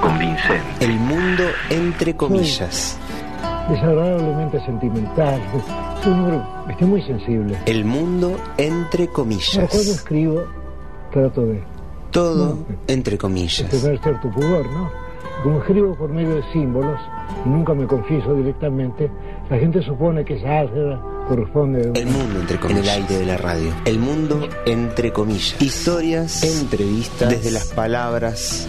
convincente. El mundo entre comillas. Desagradablemente sentimental. Soy un hombre, estoy muy sensible. El mundo entre comillas. cuando escribo, trato de Todo No. entre comillas. tener cierto pudor, ¿no? Como escribo por medio de símbolos y nunca me confieso directamente, la gente supone que esa álgebra corresponde a un- El mundo entre comillas. En el aire de la radio. El mundo entre comillas. Historias, entrevistas, desde las palabras,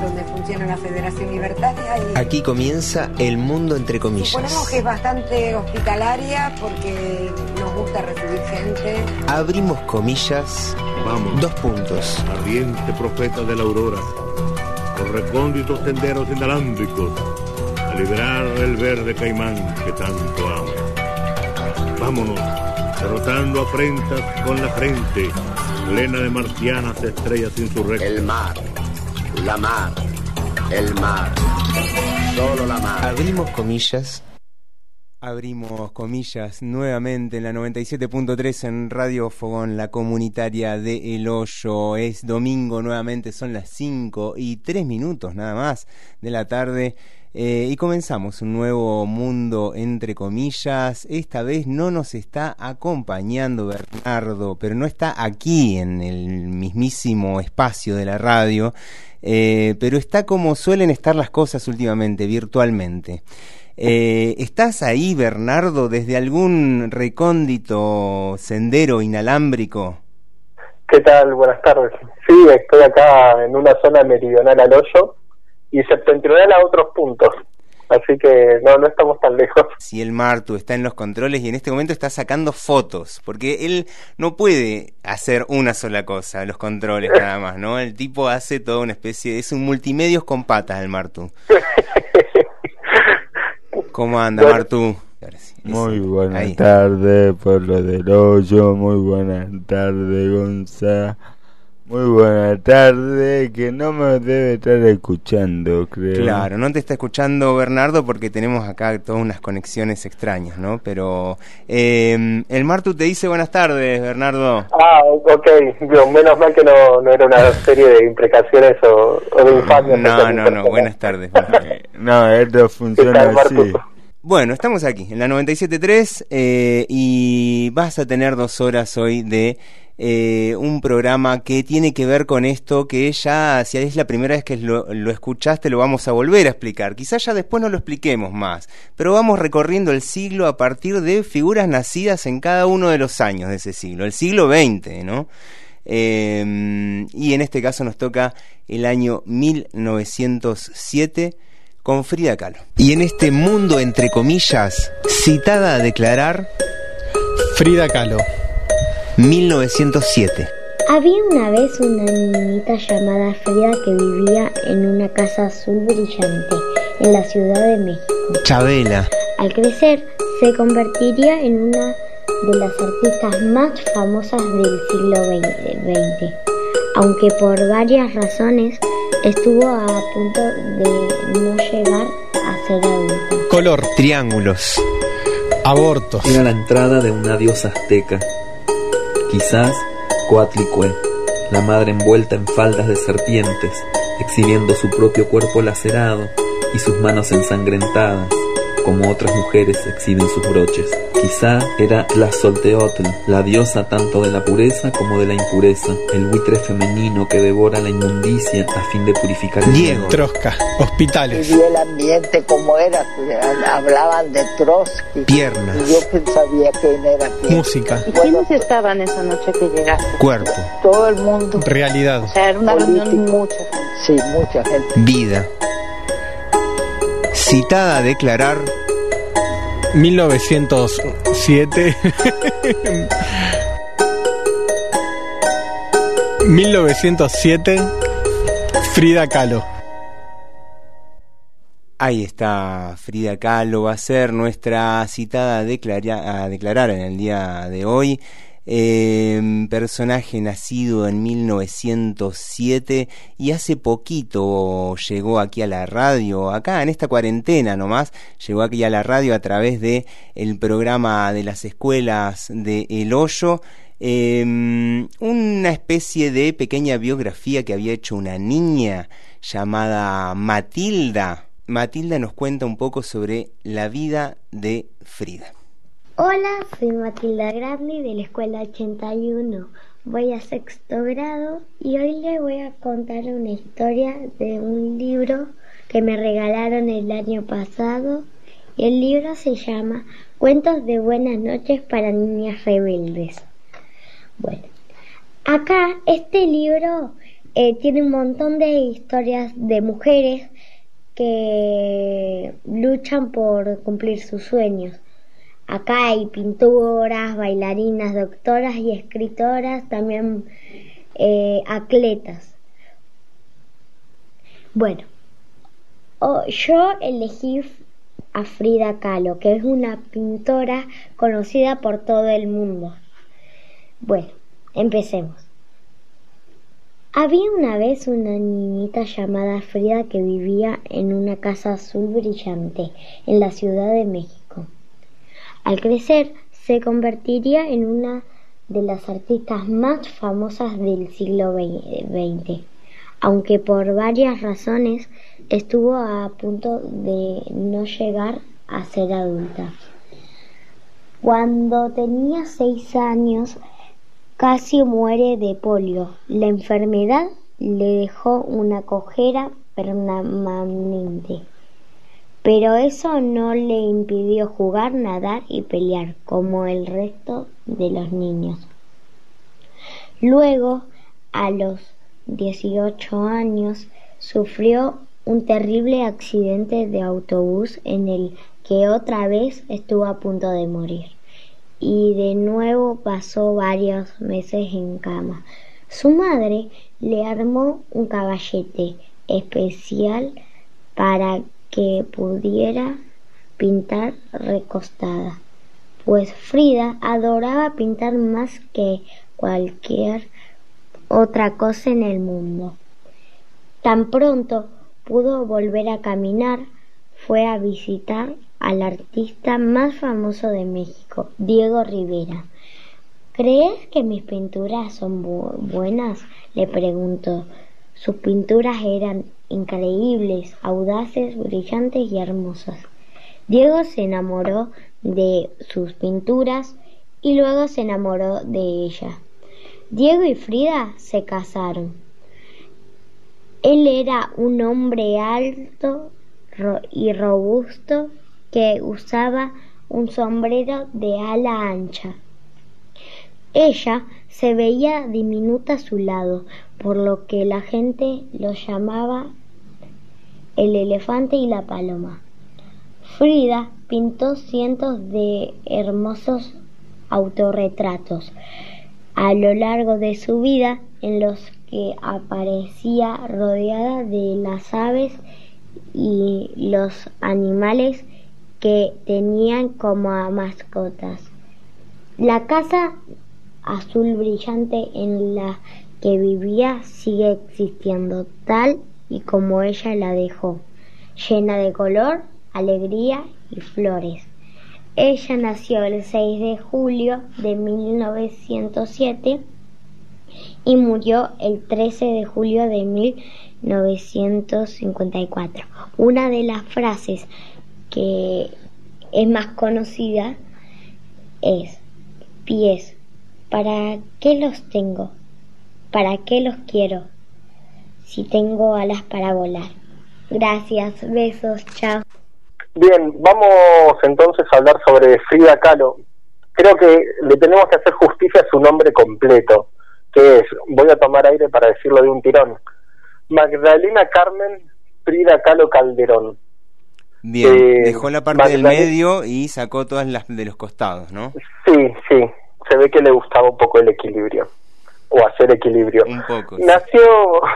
donde funciona la Federación Libertaria y Aquí comienza el mundo entre suponemos comillas. que es bastante hospitalaria porque nos gusta recibir gente. Abrimos comillas, Vamos, dos puntos. ardiente profeta de la aurora, por recónditos senderos inalámbricos, a liberar el verde caimán que tanto amo. Vámonos, derrotando afrentas con la frente, plena de marcianas estrellas insurrectas. El mar, la mar, el mar, solo la mar. Abrimos comillas. Abrimos comillas nuevamente en la 97.3 en Radio Fogón, la comunitaria de El Hoyo. Es domingo nuevamente, son las 5 y 3 minutos nada más de la tarde. Eh, y comenzamos un nuevo mundo entre comillas. Esta vez no nos está acompañando Bernardo, pero no está aquí en el mismísimo espacio de la radio. eh, pero está como suelen estar las cosas últimamente, virtualmente. Eh, ¿Estás ahí, Bernardo, desde algún recóndito sendero inalámbrico? ¿Qué tal? Buenas tardes. Sí, estoy acá en una zona meridional al hoyo y septentrional a otros puntos. Así que no, no estamos tan lejos. Si el Martu está en los controles y en este momento está sacando fotos, porque él no puede hacer una sola cosa, los controles nada más, ¿no? El tipo hace toda una especie, es un multimedios con patas el Martu. ¿Cómo anda, Bueno. Martu? Muy buenas tardes, pueblo del hoyo, muy buenas tardes, Gonza. Muy buenas tardes, que no me debe estar escuchando, creo. Claro, no te está escuchando Bernardo porque tenemos acá todas unas conexiones extrañas, ¿no? Pero eh, el Martu te dice buenas tardes, Bernardo. Ah, ok. Menos mal que no, no era una serie de imprecaciones o, o de infamias. No, no, no, buenas tardes. No, esto funciona ¿Qué tal, así. Bueno, estamos aquí en la 97.3 eh, y vas a tener dos horas hoy de eh, un programa que tiene que ver con esto que ya, si es la primera vez que lo, lo escuchaste, lo vamos a volver a explicar. Quizás ya después no lo expliquemos más, pero vamos recorriendo el siglo a partir de figuras nacidas en cada uno de los años de ese siglo, el siglo XX, ¿no? Eh, y en este caso nos toca el año 1907 con Frida Kahlo. Y en este mundo, entre comillas, citada a declarar Frida Kahlo. 1907. Había una vez una niñita llamada Frida que vivía en una casa azul brillante en la Ciudad de México. Chabela. Al crecer, se convertiría en una de las artistas más famosas del siglo XX, aunque por varias razones estuvo a punto de no llegar a ser adulta. Color. Triángulos. Abortos. Era la entrada de una diosa azteca. Quizás Coatlicue, la madre envuelta en faldas de serpientes, exhibiendo su propio cuerpo lacerado y sus manos ensangrentadas, como otras mujeres exhiben sus broches. Quizá era la Solteotl, la diosa tanto de la pureza como de la impureza, el buitre femenino que devora la inmundicia a fin de purificar el Diego. Trosca, hospitales. Y el ambiente como era, hablaban de Trotsky. Piernas. Y yo sabía quién era quién. Música. ¿Y quiénes estaban esa noche que llegaste? Cuerpo. Todo el mundo. Realidad. O sea, era una reunión mucha gente. Sí, mucha gente. Vida. Citada a declarar 1907. 1907. Frida Kahlo. Ahí está Frida Kahlo, va a ser nuestra citada a, declara- a declarar en el día de hoy. Eh, personaje nacido en 1907 y hace poquito llegó aquí a la radio, acá en esta cuarentena nomás, llegó aquí a la radio a través de el programa de las escuelas de El Hoyo. Eh, una especie de pequeña biografía que había hecho una niña llamada Matilda. Matilda nos cuenta un poco sobre la vida de Frida. Hola, soy Matilda Grandi de la escuela 81. Voy a sexto grado y hoy les voy a contar una historia de un libro que me regalaron el año pasado. El libro se llama Cuentos de Buenas noches para Niñas Rebeldes. Bueno, acá este libro eh, tiene un montón de historias de mujeres que luchan por cumplir sus sueños. Acá hay pintoras, bailarinas, doctoras y escritoras, también eh, atletas. Bueno, yo elegí a Frida Kahlo, que es una pintora conocida por todo el mundo. Bueno, empecemos. Había una vez una niñita llamada Frida que vivía en una casa azul brillante en la Ciudad de México. Al crecer, se convertiría en una de las artistas más famosas del siglo XX, aunque por varias razones estuvo a punto de no llegar a ser adulta. Cuando tenía seis años, casi muere de polio. La enfermedad le dejó una cojera permanente. Pero eso no le impidió jugar, nadar y pelear como el resto de los niños. Luego, a los 18 años, sufrió un terrible accidente de autobús en el que otra vez estuvo a punto de morir. Y de nuevo pasó varios meses en cama. Su madre le armó un caballete especial para que pudiera pintar recostada, pues Frida adoraba pintar más que cualquier otra cosa en el mundo. Tan pronto pudo volver a caminar, fue a visitar al artista más famoso de México, Diego Rivera. ¿Crees que mis pinturas son bu buenas? le preguntó. Sus pinturas eran increíbles, audaces, brillantes y hermosas. Diego se enamoró de sus pinturas y luego se enamoró de ella. Diego y Frida se casaron. Él era un hombre alto y robusto que usaba un sombrero de ala ancha. Ella se veía diminuta a su lado, por lo que la gente lo llamaba el elefante y la paloma. Frida pintó cientos de hermosos autorretratos a lo largo de su vida en los que aparecía rodeada de las aves y los animales que tenían como mascotas. La casa azul brillante en la que vivía sigue existiendo tal y como ella la dejó, llena de color, alegría y flores. Ella nació el 6 de julio de 1907 y murió el 13 de julio de 1954. Una de las frases que es más conocida es pies. ¿Para qué los tengo? ¿Para qué los quiero? Si tengo alas para volar. Gracias, besos, chao. Bien, vamos entonces a hablar sobre Frida Kahlo. Creo que le tenemos que hacer justicia a su nombre completo, que es, voy a tomar aire para decirlo de un tirón, Magdalena Carmen Frida Kahlo Calderón. Bien, Eh, dejó la parte del medio y sacó todas las de los costados, ¿no? Sí, sí, se ve que le gustaba un poco el equilibrio, o hacer equilibrio. Un poco. sí. Nació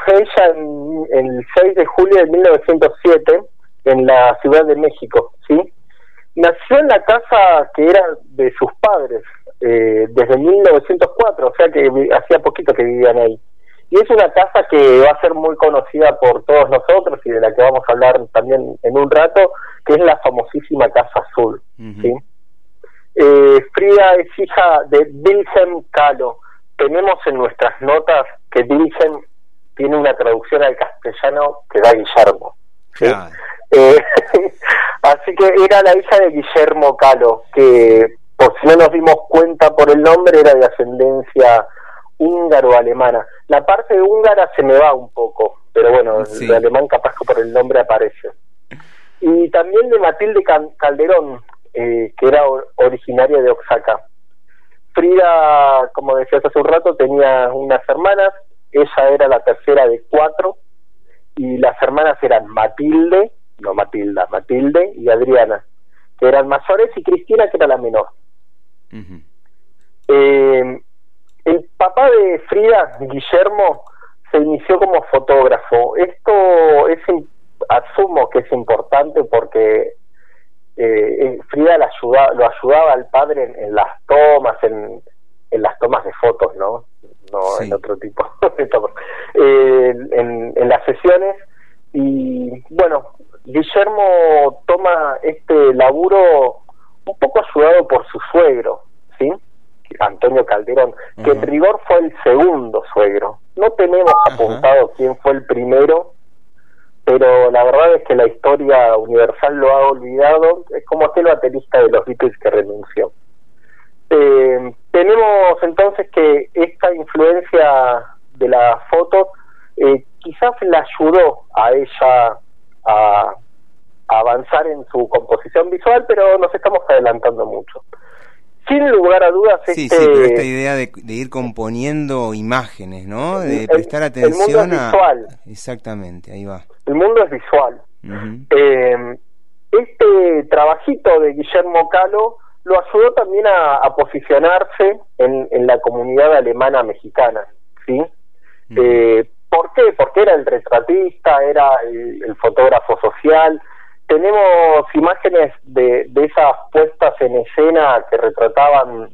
ella en, en el 6 de julio de 1907 en la Ciudad de México, ¿sí? Nació en la casa que era de sus padres eh, desde 1904, o sea que hacía poquito que vivían ahí. Y es una casa que va a ser muy conocida por todos nosotros y de la que vamos a hablar también en un rato, que es la famosísima Casa Azul, ¿sí? Eh, Frida es hija de Wilhelm Kahlo. Tenemos en nuestras notas que Wilhelm tiene una traducción al castellano que da Guillermo. ¿sí? Claro. Eh, así que era la hija de Guillermo Kahlo, que por si no nos dimos cuenta por el nombre era de ascendencia húngaro-alemana. La parte de húngara se me va un poco, pero bueno, Sí. el alemán capaz que por el nombre aparece. Y también de Matilde Calderón, eh, que era or- originaria de Oaxaca. Frida, como decías hace un rato, tenía unas hermanas, ella era la tercera de cuatro, y las hermanas eran Matilde, no Matilda, Matilde y Adriana, que eran mayores, y Cristina, que era la menor. Eh, el papá de Frida, Guillermo, se inició como fotógrafo. Esto es, asumo que es importante porque eh, Frida le ayuda- lo ayudaba al padre en, en las tomas, en, en las tomas de fotos, ¿no? No en otro tipo de tomas. Eh, en, en las sesiones. Y bueno, Guillermo toma este laburo un poco ayudado por su suegro, ¿sí? Antonio Calderón, que en rigor fue el segundo suegro. No tenemos apuntado quién fue el primero, pero la verdad es que la historia universal lo ha olvidado. Es como aquel baterista de los Beatles que renunció. Eh, tenemos entonces que esta influencia de la foto eh, quizás la ayudó a ella a, a avanzar en su composición visual, pero nos estamos adelantando mucho. Sin lugar a dudas, Sí, este, sí, pero esta idea de, de ir componiendo imágenes, ¿no? De El- prestar el mundo es atención a... visual. Exactamente, ahí va. El mundo es visual. Eh, este trabajito de Guillermo Calo lo ayudó también a, a posicionarse en, en la comunidad alemana mexicana, ¿sí? Eh, ¿Por qué? Porque era el retratista, era el, el fotógrafo social. Tenemos imágenes de, de esas puestas en escena que retrataban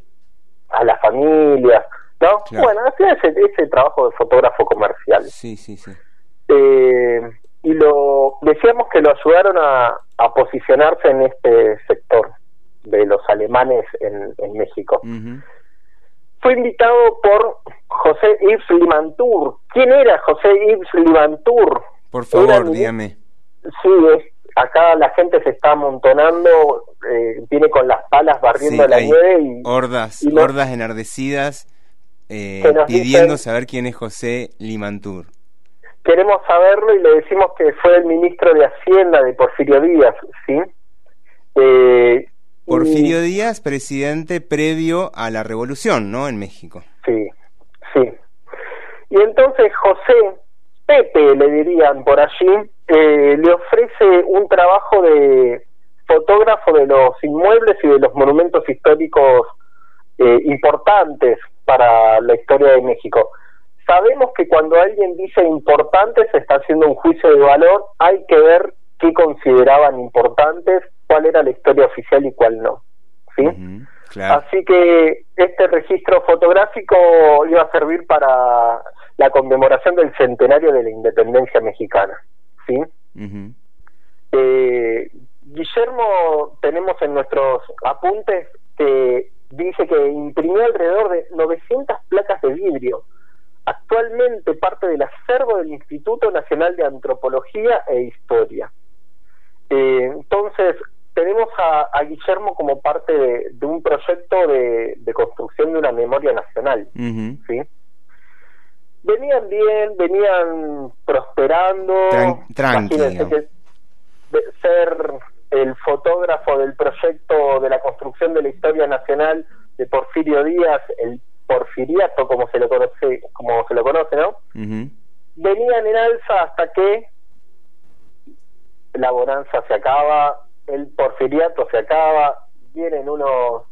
a las familias, ¿no? Claro. Bueno, hacía ese, ese trabajo de fotógrafo comercial. Sí, sí, sí. Eh, y lo decíamos que lo ayudaron a, a posicionarse en este sector de los alemanes en, en México. Ujú. Fue invitado por José Yves Limantour. ¿Quién era José Yves Limantour? Por favor, dígame. Sí, es- acá la gente se está amontonando, eh, viene con las palas barriendo Sí, la nieve y hordas, y hordas enardecidas eh, pidiendo dicen- saber quién es José Limantur. Queremos saberlo y le decimos que fue el ministro de Hacienda de Porfirio Díaz, ¿sí? Eh, Porfirio Díaz, presidente previo a la revolución, ¿no? En México. Sí, sí. Y entonces José, Pepe le dirían por allí, eh, le ofrece un trabajo de fotógrafo de los inmuebles y de los monumentos históricos eh, importantes para la historia de México. Sabemos que cuando alguien dice importantes se está haciendo un juicio de valor, hay que ver qué consideraban importantes, cuál era la historia oficial y cuál no. ¿sí? Claro. Así que este registro fotográfico iba a servir para la conmemoración del centenario de la independencia mexicana. ¿sí? Eh, Guillermo, tenemos en nuestros apuntes que dice que imprimió alrededor de 900 placas de vidrio. Actualmente parte del acervo del Instituto Nacional de Antropología e Historia. Eh, entonces, tenemos a, a Guillermo como parte de, de un proyecto de, de construcción de una memoria nacional. Venían bien, venían prosperando. Tran- tranqui, Imagínense digamos. que ser el fotógrafo del proyecto de la construcción de la historia nacional de Porfirio Díaz, el porfiriato como se lo conoce, como se lo conoce, ¿no? Venían en alza hasta que la bonanza se acaba, el porfiriato se acaba, vienen unos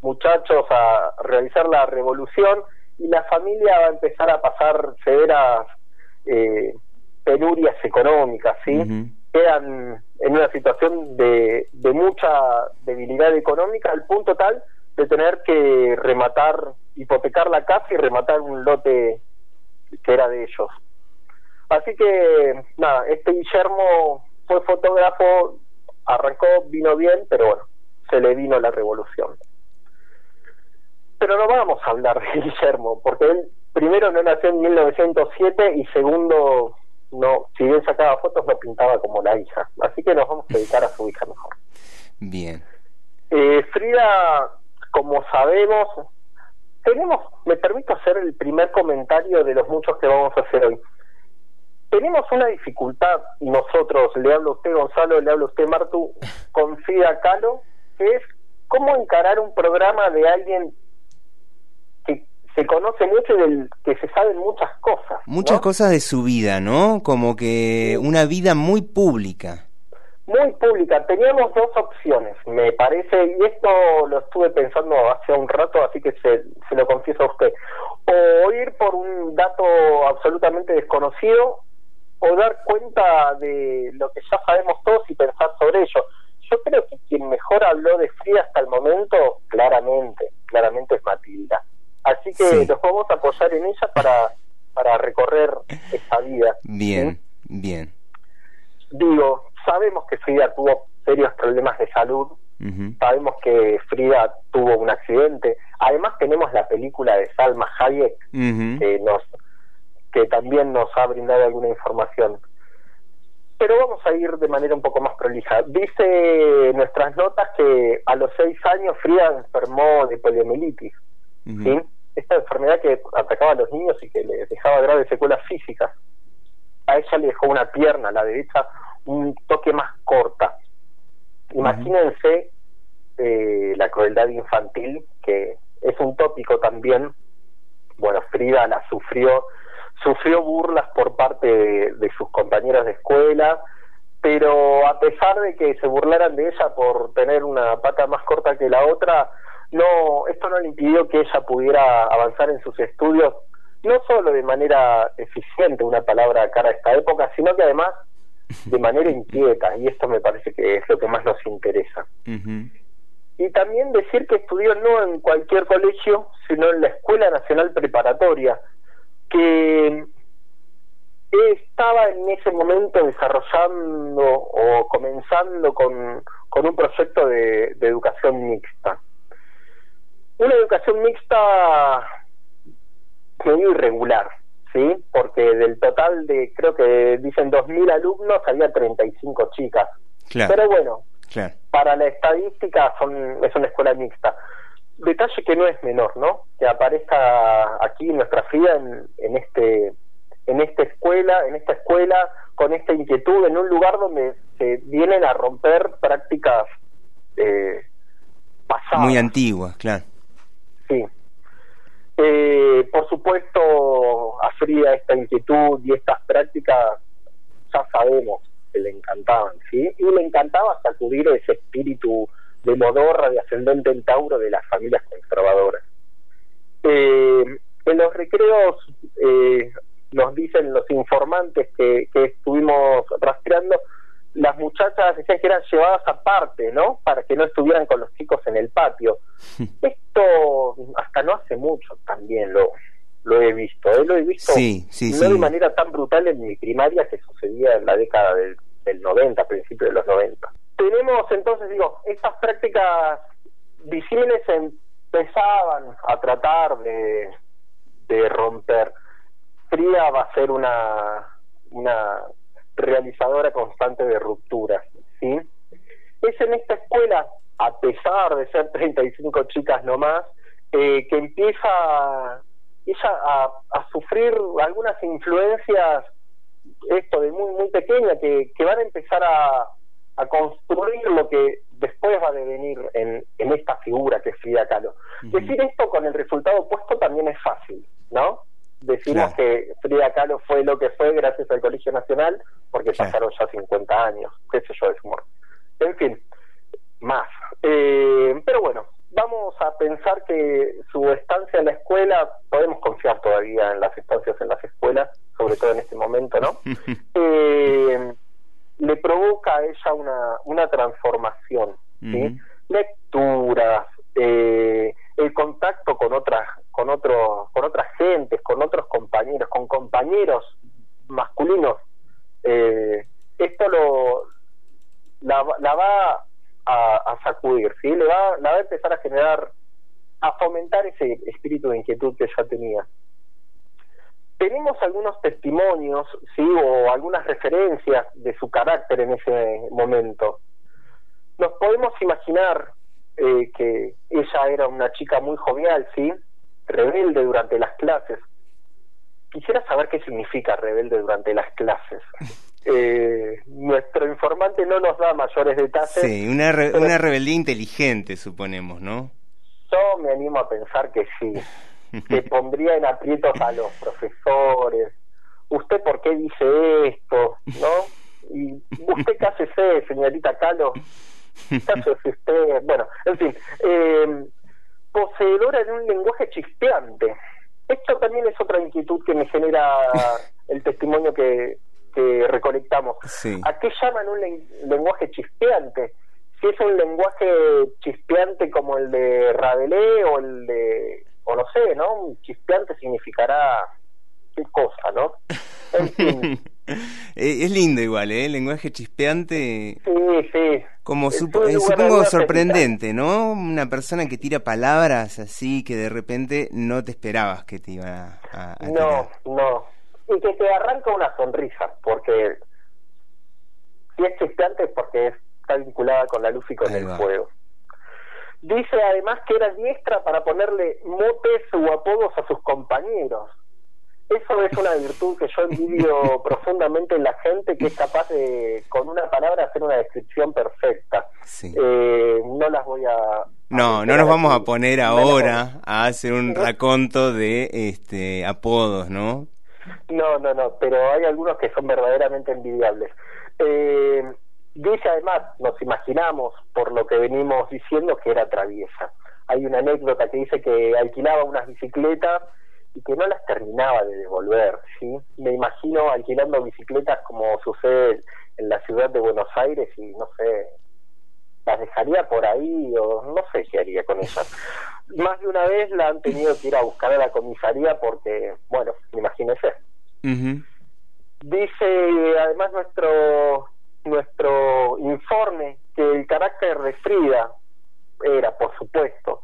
muchachos a realizar la revolución y la familia va a empezar a pasar severas eh, penurias económicas, ¿sí? Quedan en una situación de, de mucha debilidad económica al punto tal de tener que rematar, hipotecar la casa y rematar un lote que era de ellos. Así que, nada, este Guillermo fue fotógrafo, arrancó, vino bien, pero bueno, se le vino la revolución. Pero no vamos a hablar de Guillermo, porque él primero no nació en 1907 y segundo, no, si bien sacaba fotos, no pintaba como la hija. Así que nos vamos a dedicar a su hija mejor. Bien. Eh, Frida, como sabemos, tenemos, me permito hacer el primer comentario de los muchos que vamos a hacer hoy. Tenemos una dificultad, y nosotros, le hablo a usted Gonzalo, le hablo a usted Martu, con Frida Kahlo, que es cómo encarar un programa de alguien que se conoce mucho y del que se saben muchas cosas. Muchas cosas de su vida, ¿no? Como que una vida muy pública. Muy pública. Teníamos dos opciones, me parece, y esto lo estuve pensando hace un rato, así que se, se lo confieso a usted. O ir por un dato absolutamente desconocido, o dar cuenta de lo que ya sabemos todos y pensar sobre ello. Yo creo que quien mejor habló de Frida hasta el momento, claramente, claramente es Matilda. Así que Sí. nos vamos a apoyar en ella para, para recorrer esta vida. Bien, bien. Digo, sabemos que Frida tuvo serios problemas de salud, sabemos que Frida tuvo un accidente. Además tenemos la película de Salma Hayek que nos que también nos ha brindado alguna información. Pero vamos a ir de manera un poco más prolija. Dice nuestras notas que a los seis años Frida enfermó de poliomielitis. Esta enfermedad que atacaba a los niños y que les dejaba graves secuelas físicas. A ella le dejó una pierna, la derecha, un toque más corta. Imagínense eh, la crueldad infantil, que es un tópico también. Bueno, Frida la sufrió, sufrió burlas por parte de, sus compañeras de escuela, pero a pesar de que se burlaran de ella por tener una pata más corta que la otra, no, esto no le impidió que ella pudiera avanzar en sus estudios, no solo de manera eficiente, una palabra cara a esta época, sino que además de manera inquieta, y esto me parece que es lo que más nos interesa. Y también decir que estudió no en cualquier colegio, sino en la Escuela Nacional Preparatoria, que estaba en ese momento desarrollando o comenzando con, con un proyecto de, de educación mixta. Una educación mixta medio irregular, ¿sí? Porque del total de, creo que dicen 2.000 alumnos, había 35 chicas. Claro, Pero bueno, claro. para la estadística son, es una escuela mixta. Detalle que no es menor, ¿no? Que aparezca aquí nuestra Frida en, en este en esta escuela, en esta escuela con esta inquietud en un lugar donde se vienen a romper prácticas eh, pasadas. Muy antigua, claro. Sí. Eh, por supuesto, a Frida esta inquietud y estas prácticas ya sabemos que le encantaban, ¿sí? Y le encantaba sacudir ese espíritu de modorra, de ascendente en Tauro de las familias conservadoras. Eh, en los recreos eh, nos dicen los informantes que, que estuvimos rastreando, las muchachas decían que eran llevadas aparte, ¿no? Para que no estuvieran con los chicos en el patio. Esto hasta no hace mucho también lo, lo he visto, ¿eh? lo he visto Sí, sí, no sí. de manera tan brutal en mi primaria que sucedía en la década del, del 90, principio de los 90. Tenemos entonces, digo, estas prácticas disímiles empezaban a tratar de, de romper. Frida va a ser una, una realizadora constante de rupturas, ¿sí? Es en esta escuela, a pesar de ser 35 chicas nomás, eh, que empieza ella a, a sufrir algunas influencias, esto de muy, muy pequeña, que, que van a empezar a, a construir lo que después va a devenir en, en esta figura que es Frida Kahlo. Decir esto con el resultado opuesto también es fácil, ¿no? Decimos que Frida Kahlo fue lo que fue gracias al Colegio Nacional porque pasaron ya 50 años, qué sé yo, es humor. En fin, más. Eh, pero bueno, vamos a pensar que su estancia en la escuela, podemos confiar todavía en las estancias en las escuelas, sobre todo en este momento, ¿no? eh, le provoca a ella una, una transformación, ¿sí? Lecturas, eh, el contacto con otras, con otros, con otras gentes, con otros compañeros, con compañeros masculinos, eh, esto lo la, va a, a, sacudir, ¿sí? Le va, la va a empezar a generar, a fomentar ese espíritu de inquietud que ya tenía. Tenemos algunos testimonios, ¿sí? O algunas referencias de su carácter en ese momento. Nos podemos imaginar eh, que ella era una chica muy jovial, ¿sí? Rebelde durante las clases. Quisiera saber qué significa rebelde durante las clases. Eh, nuestro informante no nos da mayores detalles. Sí, una, re una rebeldía inteligente, suponemos, ¿no? Yo me animo a pensar que sí, que pondría en aprietos a los profesores. ¿Usted por qué dice esto? ¿No? Y usted qué hace, señorita Calo. Cállese usted. Bueno, en fin. Eh, poseedora de un lenguaje chispeante. Esto también es otra inquietud que me genera el testimonio que, que recolectamos. Sí. ¿A qué llaman un lenguaje chispeante? Si es un lenguaje chispeante como el de Rabelais o el de, o no sé, ¿no? Un chispeante significará qué cosa, ¿no? En fin. es lindo igual, ¿eh? El lenguaje chispeante. Sí, sí. Como supo eh, supongo sorprendente, ¿no? Una persona que tira palabras así que de repente no te esperabas que te iba a, a No, tirar. no y que te arranca una sonrisa, porque si es chispeante es porque está vinculada con la luz y con Ahí el va. fuego. Dice además que era diestra para ponerle motes o apodos a sus compañeros. Eso es una virtud que yo envidio profundamente en la gente que es capaz de, con una palabra, hacer una descripción perfecta. Sí. Eh, no las voy a... No, no nos vamos a poner ahora a hacer un raconto de este apodos, ¿no? No, no, no, pero hay algunos que son verdaderamente envidiables. Eh, dice además, nos imaginamos, por lo que venimos diciendo, que era traviesa. Hay una anécdota que dice que alquilaba unas bicicletas y que no las terminaba de devolver, ¿sí? Me imagino alquilando bicicletas como sucede en la ciudad de Buenos Aires y no sé, las dejaría por ahí o no sé qué haría con ellas. Más de una vez la han tenido que ir a buscar a la comisaría porque, bueno, imagínese. Ujú. Dice además nuestro nuestro informe que el carácter de Frida era, por supuesto,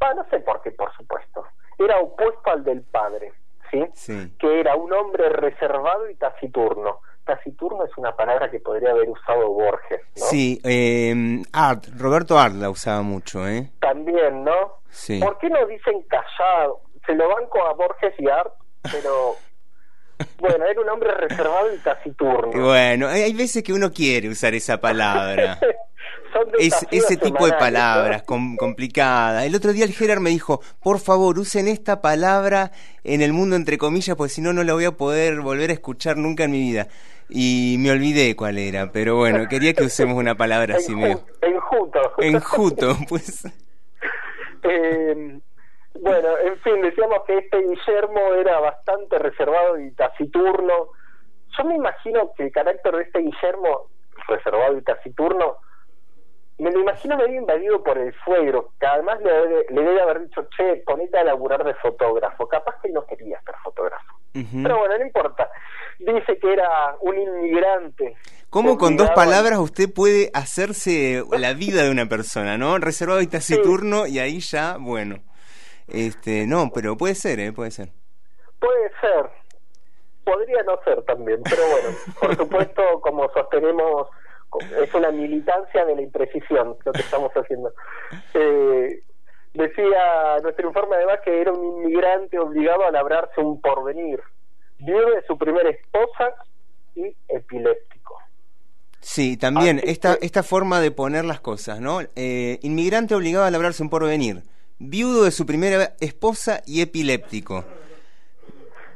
ah, no sé por qué, por supuesto, era opuesto al del padre, ¿sí? Sí. Que era un hombre reservado y taciturno. Taciturno es una palabra que podría haber usado Borges, ¿no? Sí, eh, Art, Roberto Art la usaba mucho, ¿eh? También, ¿no? Sí. ¿Por qué no dicen callado? Se lo banco a Borges y Art, pero bueno, era un hombre reservado y taciturno. Bueno, hay veces que uno quiere usar esa palabra. Son Es, ese tipo de palabras com- complicadas. El otro día el Gerard me dijo, por favor, usen esta palabra en el mundo entre comillas, porque si no, no la voy a poder volver a escuchar nunca en mi vida. Y me olvidé cuál era, pero bueno, quería que usemos una palabra así medio... Enjuto. Enjuto, pues. Eh, bueno, en fin, decíamos que este Guillermo era bastante reservado y taciturno. Yo me imagino que el carácter de este Guillermo, reservado y taciturno, me lo imagino medio invadido por el suegro, que además le debe, le debe haber dicho, che, ponete a laburar de fotógrafo. Capaz que no quería ser fotógrafo. Pero bueno, no importa. Dice que era un inmigrante. ¿Cómo con dos palabras usted puede hacerse la vida de una persona, no? Reservado y taciturno y ahí ya, bueno. Este, no, pero puede ser, ¿eh? Puede ser. Puede ser, podría no ser también, pero bueno, por supuesto, como sostenemos es una militancia de la imprecisión lo que estamos haciendo. Eh, decía nuestro informe además que era un inmigrante obligado a labrarse un porvenir, viudo de su primera esposa y epiléptico. Sí, también esta, esta forma de poner las cosas, ¿no? Eh, inmigrante obligado a labrarse un porvenir, viudo de su primera esposa y epiléptico.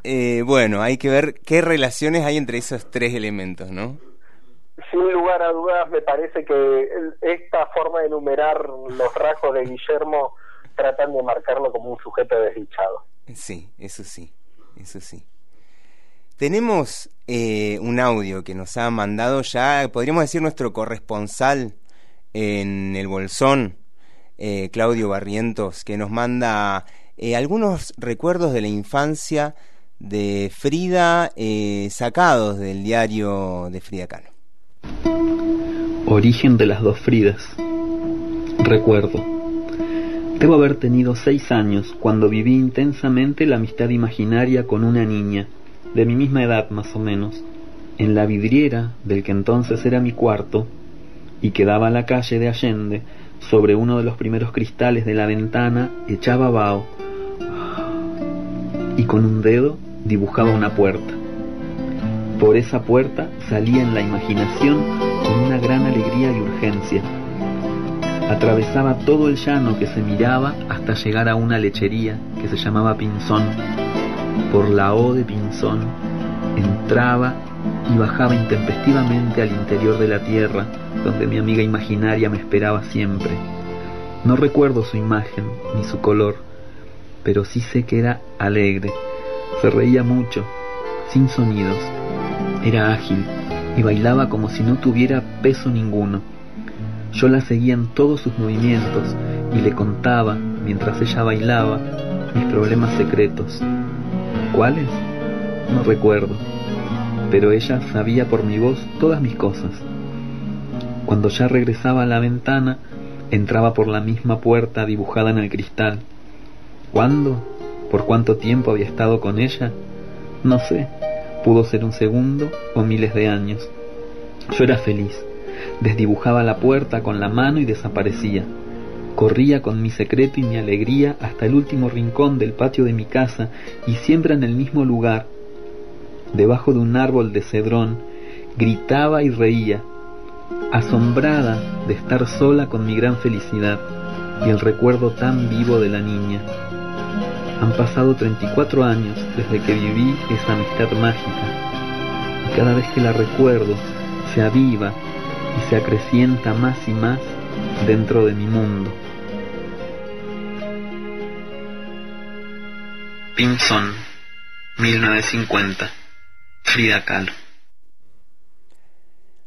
Eh, bueno, hay que ver qué relaciones hay entre esos tres elementos, ¿no? Sin lugar a dudas, me parece que esta forma de enumerar los rasgos de Guillermo tratan de marcarlo como un sujeto desdichado. Sí, eso sí, eso sí. Tenemos eh, un audio que nos ha mandado ya, podríamos decir, nuestro corresponsal en el Bolsón, eh, Claudio Barrientos, que nos manda eh, algunos recuerdos de la infancia de Frida sacados del diario de Frida Kahlo. Origen de las dos Fridas. Recuerdo. Debo haber tenido seis años cuando viví intensamente la amistad imaginaria con una niña, de mi misma edad más o menos, en la vidriera del que entonces era mi cuarto y que daba a la calle de Allende, sobre uno de los primeros cristales de la ventana echaba vaho y con un dedo dibujaba una puerta. Por esa puerta salía en la imaginación con una gran alegría y urgencia Atravesaba todo el llano que se miraba hasta llegar a una lechería que se llamaba Pinzón. Por la O de Pinzón entraba y bajaba intempestivamente al interior de la tierra, donde mi amiga imaginaria me esperaba siempre. No recuerdo su imagen ni su color, pero sí sé que era alegre. Se reía mucho, sin sonidos. Era ágil y bailaba como si no tuviera peso ninguno. Yo la seguía en todos sus movimientos y le contaba, mientras ella bailaba, mis problemas secretos. ¿Cuáles? No recuerdo, pero ella sabía por mi voz todas mis cosas. Cuando ya regresaba a la ventana, entraba por la misma puerta dibujada en el cristal. ¿Cuándo? ¿Por cuánto tiempo había estado con ella? No sé, pudo ser un segundo o miles de años. Yo era feliz Desdibujaba la puerta con la mano y desaparecía. Corría con mi secreto y mi alegría hasta el último rincón del patio de mi casa y siempre en el mismo lugar. Debajo de un árbol de cedrón, gritaba y reía, asombrada de estar sola con mi gran felicidad y el recuerdo tan vivo de la niña. Han pasado 34 años desde que viví esa amistad mágica y cada vez que la recuerdo se aviva y se acrecienta más y más dentro de mi mundo. Pinzón, 1950. Frida Kahlo.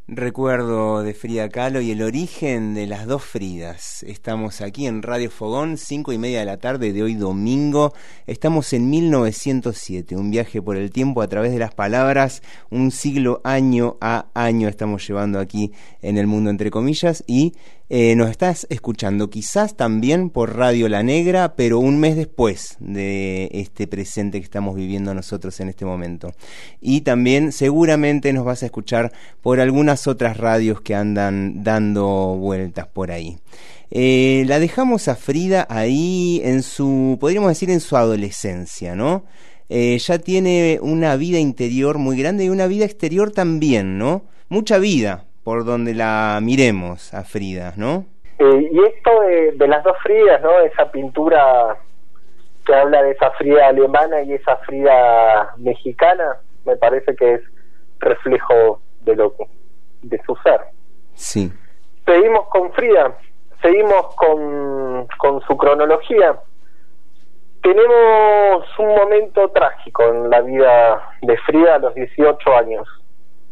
Recuerdo de Frida Kahlo y el origen de las dos Fridas. Estamos aquí en Radio Fogón, cinco y media de la tarde de hoy domingo. Estamos en 1907, un viaje por el tiempo a través de las palabras, un siglo año a año estamos llevando aquí en el mundo entre comillas y eh, nos estás escuchando quizás también por Radio La Negra, pero un mes después de este presente que estamos viviendo nosotros en este momento. Y también seguramente nos vas a escuchar por algunas otras radios que andan dando vueltas por ahí. Eh, la dejamos a Frida ahí en su, podríamos decir, en su adolescencia, ¿no? Eh, ya tiene una vida interior muy grande y una vida exterior también, ¿no? Mucha vida, por donde la miremos a Frida, ¿no? Eh, y esto de, las dos Fridas, ¿no? Esa pintura que habla de esa Frida alemana y esa Frida mexicana, me parece que es reflejo de lo de su ser. Sí. Seguimos con Frida, seguimos con, con su cronología. Tenemos un momento trágico en la vida de Frida a los 18 años.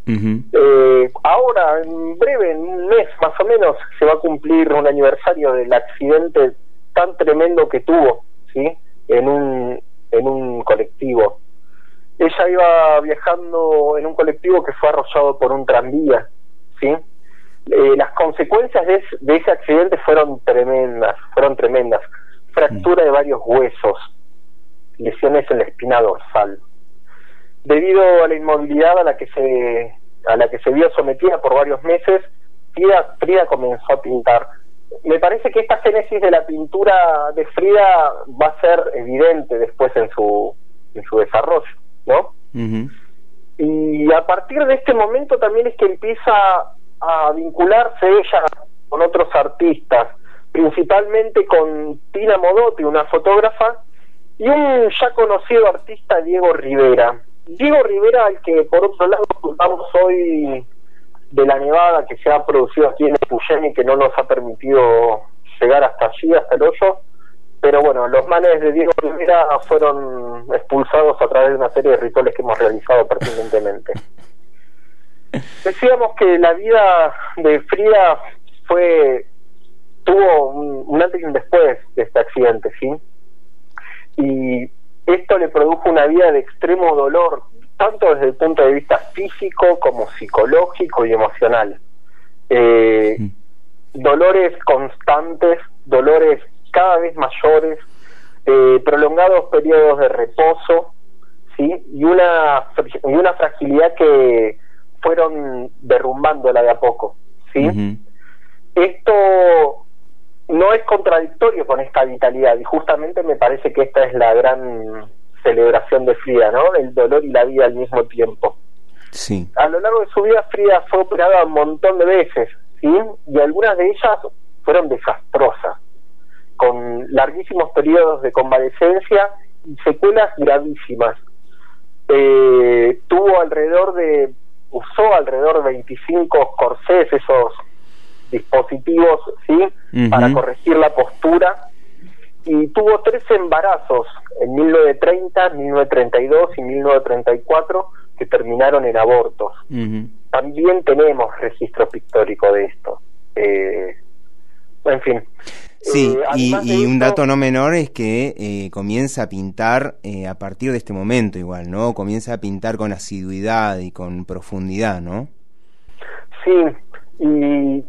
Eh, ahora, en breve, en un mes más o menos, se va a cumplir un aniversario del accidente tan tremendo que tuvo, ¿sí? En un, en un colectivo. Ella iba viajando en un colectivo que fue arrollado por un tranvía, ¿sí? Eh, las consecuencias de, de, ese accidente fueron tremendas, fueron tremendas. Fractura de varios huesos, lesiones en la espina dorsal debido a la inmovilidad a la que se a la que se vio sometida por varios meses Frida, Frida comenzó a pintar. Me parece que esta génesis de la pintura de Frida va a ser evidente después en su, en su desarrollo, ¿no? Y a partir de este momento también es que empieza a vincularse ella con otros artistas, principalmente con Tina Modotti, una fotógrafa, y un ya conocido artista, Diego Rivera. Diego Rivera, al que por otro lado contamos hoy de la nevada que se ha producido aquí en Epuyén y que no nos ha permitido llegar hasta allí, hasta el hoyo, pero bueno, los manes de Diego Rivera fueron expulsados a través de una serie de rituales que hemos realizado pertinentemente. Decíamos que la vida de Frida fue tuvo un, antes y un después de este accidente, ¿sí? Y esto le produjo una vida de extremo dolor, tanto desde el punto de vista físico como psicológico y emocional. Eh, dolores constantes, dolores cada vez mayores, eh, prolongados periodos de reposo, ¿sí? Y una, y una fragilidad que fueron derrumbándola de a poco, ¿sí? Esto no es contradictorio con esta vitalidad y justamente me parece que esta es la gran celebración de Frida, ¿no? El dolor y la vida al mismo tiempo. Sí. A lo largo de su vida Frida fue operada un montón de veces, ¿sí? Y algunas de ellas fueron desastrosas, con larguísimos periodos de convalecencia y secuelas gravísimas. Eh, tuvo alrededor de, usó alrededor de 25 corsés, esos dispositivos, ¿sí? Para corregir la postura. Y tuvo tres embarazos en 1930, 1932 y 1934 que terminaron en abortos. También tenemos registro pictórico de esto. Eh, en fin. Sí, Eh, y, un dato no menor es que eh, comienza a pintar a partir de este momento igual, ¿no? Comienza a pintar con asiduidad y con profundidad, ¿no? Sí, y,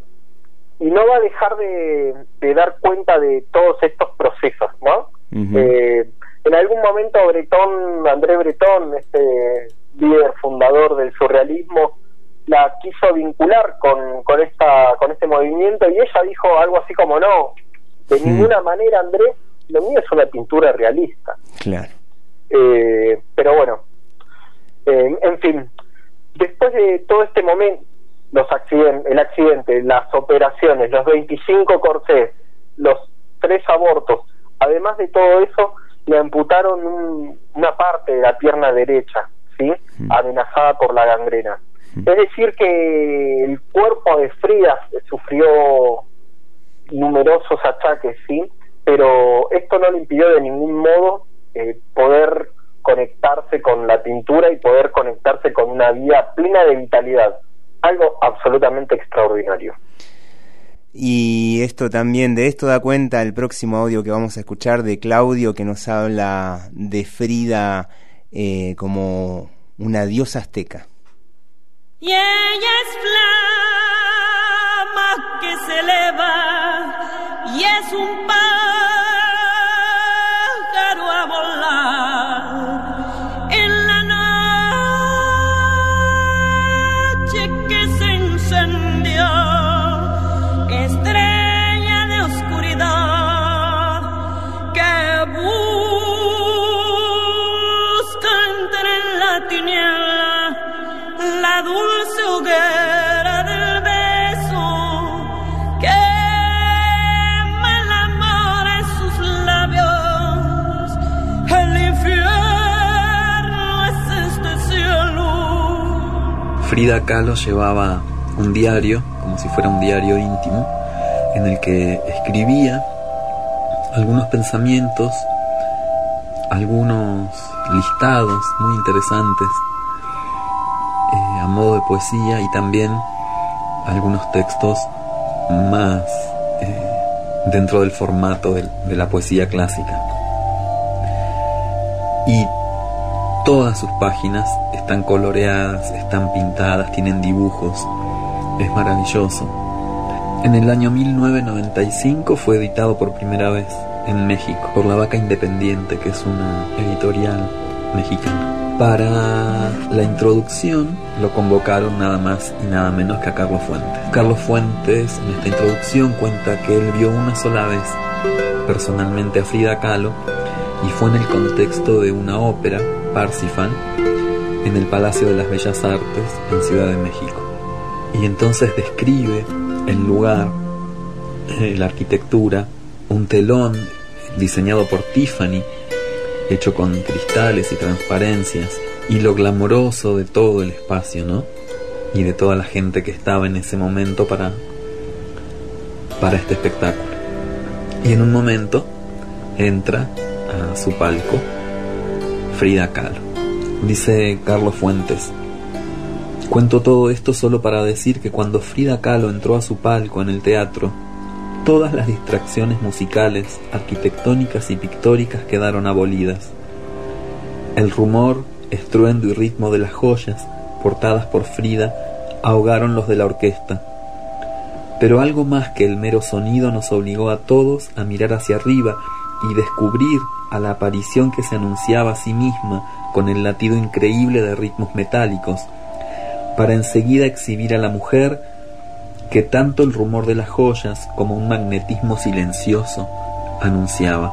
y no va a dejar de, de dar cuenta de todos estos procesos, ¿no? Eh, en algún momento Bretón, André Bretón, este líder fundador del surrealismo, la quiso vincular con, con esta con este movimiento y ella dijo algo así como no, de Sí. ninguna manera André, lo mío es una pintura realista. Claro. Eh, pero bueno, eh, en fin, después de todo este momento, los accidentes, el accidente, las operaciones, los 25 corsés, los tres abortos, además de todo eso, le amputaron un- una parte de la pierna derecha, ¿sí? Amenazada por la gangrena. Es decir, que el cuerpo de Frida sufrió numerosos achaques, ¿sí? Pero esto no le impidió de ningún modo eh, poder conectarse con la pintura y poder conectarse con una vida plena de vitalidad. Algo absolutamente extraordinario. Y esto también, de esto da cuenta el próximo audio que vamos a escuchar de Claudio que nos habla de Frida eh, como una diosa azteca. Y ella es flama que se eleva y es un pájaro Frida Kahlo llevaba un diario, como si fuera un diario íntimo, en el que escribía algunos pensamientos, algunos listados muy interesantes eh, a modo de poesía y también algunos textos más eh, dentro del formato del- de la poesía clásica. Y sus páginas están coloreadas, están pintadas, tienen dibujos. Es maravilloso. En el año 1995 fue editado por primera vez en México por La Vaca Independiente, que es una editorial mexicana. Para la introducción lo convocaron nada más y nada menos que a Carlos Fuentes. Carlos Fuentes en esta introducción cuenta que él vio una sola vez personalmente a Frida Kahlo y fue en el contexto de una ópera, Parsifal, en el Palacio de las Bellas Artes en Ciudad de México. Y entonces describe el lugar, eh, la arquitectura, un telón diseñado por Tiffany, hecho con cristales y transparencias, y lo glamoroso de todo el espacio, ¿no? Y de toda la gente que estaba en ese momento para, para este espectáculo. Y en un momento entra a su palco Frida Kahlo. Dice Carlos Fuentes, cuento todo esto solo para decir que cuando Frida Kahlo entró a su palco en el teatro, todas las distracciones musicales, arquitectónicas y pictóricas quedaron abolidas. El rumor, estruendo y ritmo de las joyas, portadas por Frida, ahogaron los de la orquesta. Pero algo más que el mero sonido nos obligó a todos a mirar hacia arriba y descubrir a la aparición que se anunciaba a sí misma con el latido increíble de ritmos metálicos, para enseguida exhibir a la mujer que tanto el rumor de las joyas como un magnetismo silencioso anunciaba.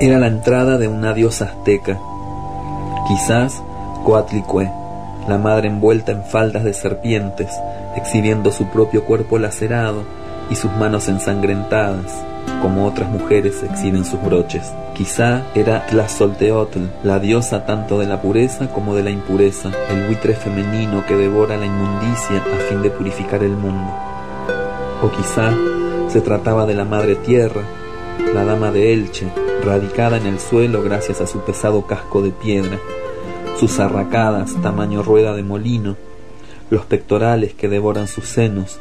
Era la entrada de una diosa azteca, quizás Coatlicue, la madre envuelta en faldas de serpientes, exhibiendo su propio cuerpo lacerado y sus manos ensangrentadas, como otras mujeres exhiben sus broches. Quizá era Tlazolteotl, la diosa tanto de la pureza como de la impureza, el buitre femenino que devora la inmundicia a fin de purificar el mundo. O quizá se trataba de la madre tierra, la dama de Elche, radicada en el suelo gracias a su pesado casco de piedra, sus arracadas tamaño rueda de molino, los pectorales que devoran sus senos,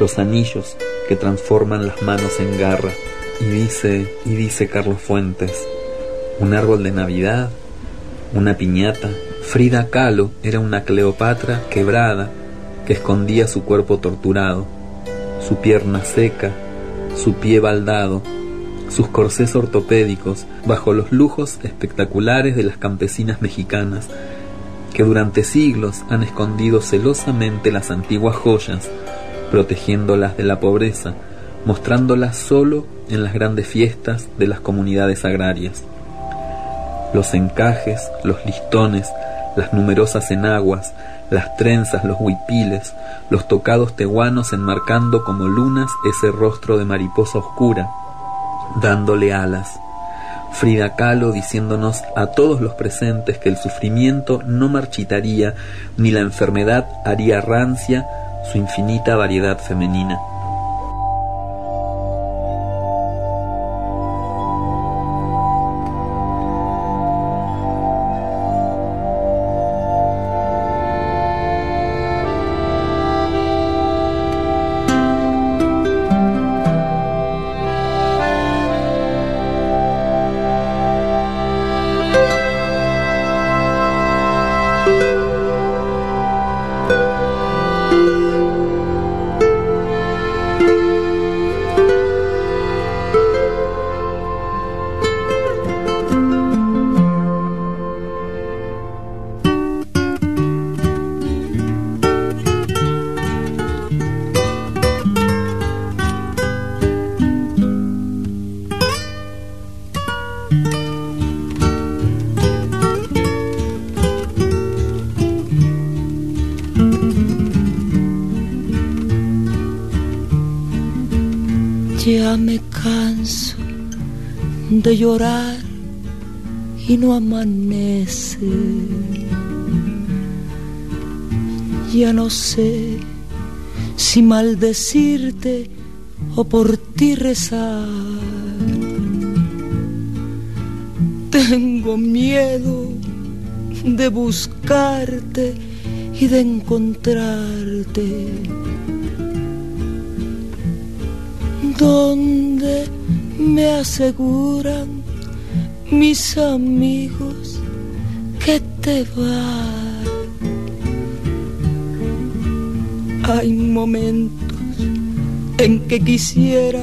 los anillos que transforman las manos en garra. Y dice, y dice Carlos Fuentes, un árbol de Navidad, una piñata. Frida Kahlo era una Cleopatra quebrada que escondía su cuerpo torturado, su pierna seca, su pie baldado, sus corsés ortopédicos bajo los lujos espectaculares de las campesinas mexicanas, que durante siglos han escondido celosamente las antiguas joyas, protegiéndolas de la pobreza, mostrándolas solo en las grandes fiestas de las comunidades agrarias. Los encajes, los listones, las numerosas enaguas, las trenzas, los huipiles, los tocados tehuanos enmarcando como lunas ese rostro de mariposa oscura, dándole alas. Frida Kahlo diciéndonos a todos los presentes que el sufrimiento no marchitaría ni la enfermedad haría rancia su infinita variedad femenina. Maldecirte o por ti rezar. Tengo miedo de buscarte y de encontrarte donde me aseguran mis amigos que te vas. Hay momentos en que quisiera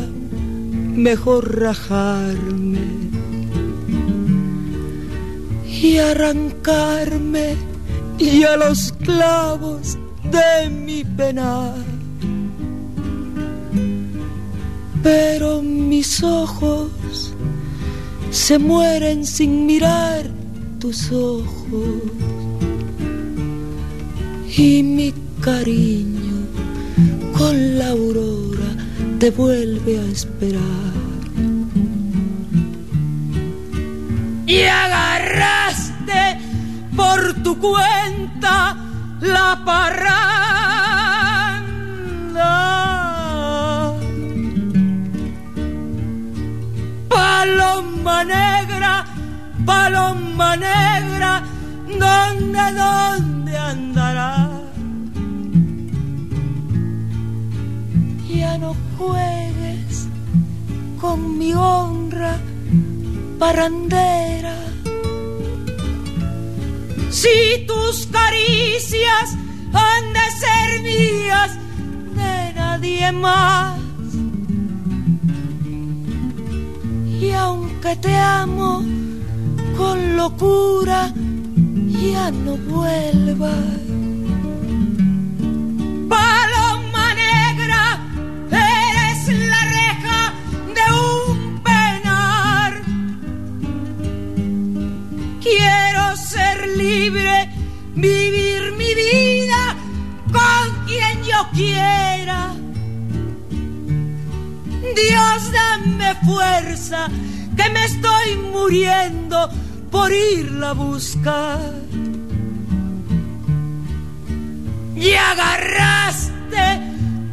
mejor rajarme y arrancarme y a los clavos de mi penar. Pero mis ojos se mueren sin mirar tus ojos y mi cariño la aurora te vuelve a esperar. Y agarraste por tu cuenta la parranda. Paloma negra, paloma negra, ¿dónde, dónde Si tus caricias han de ser mías, de nadie más. Y aunque te amo con locura, ya no vuelvas. Que me estoy muriendo por irla a buscar. Y agarraste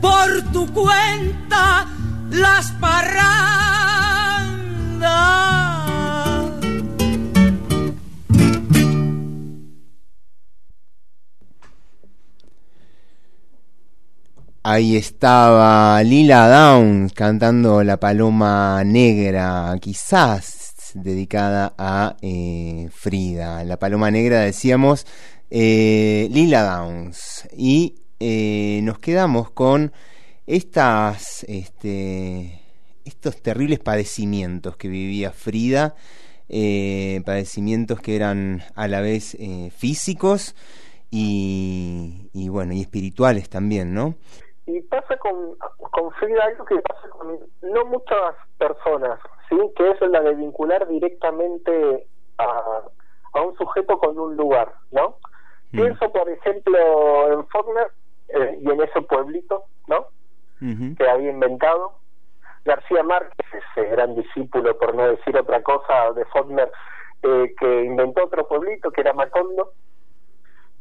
por tu cuenta las parrandas. Ahí estaba Lila Downs cantando La Paloma Negra, quizás dedicada a eh, Frida. La Paloma Negra, decíamos, eh, Lila Downs. Y eh, nos quedamos con este, estos terribles padecimientos que vivía Frida, padecimientos que eran a la vez físicos y, y, bueno, y espirituales también, ¿no? Y pasa con, con Frida algo que pasa con no muchas personas, ¿sí? que es la de vincular directamente a, a un sujeto con un lugar, ¿no? Mm. Pienso, por ejemplo, en Faulkner eh, y en ese pueblito, ¿no? Que había inventado. García Márquez, ese gran discípulo, por no decir otra cosa, de Faulkner, eh, que inventó otro pueblito que era Macondo.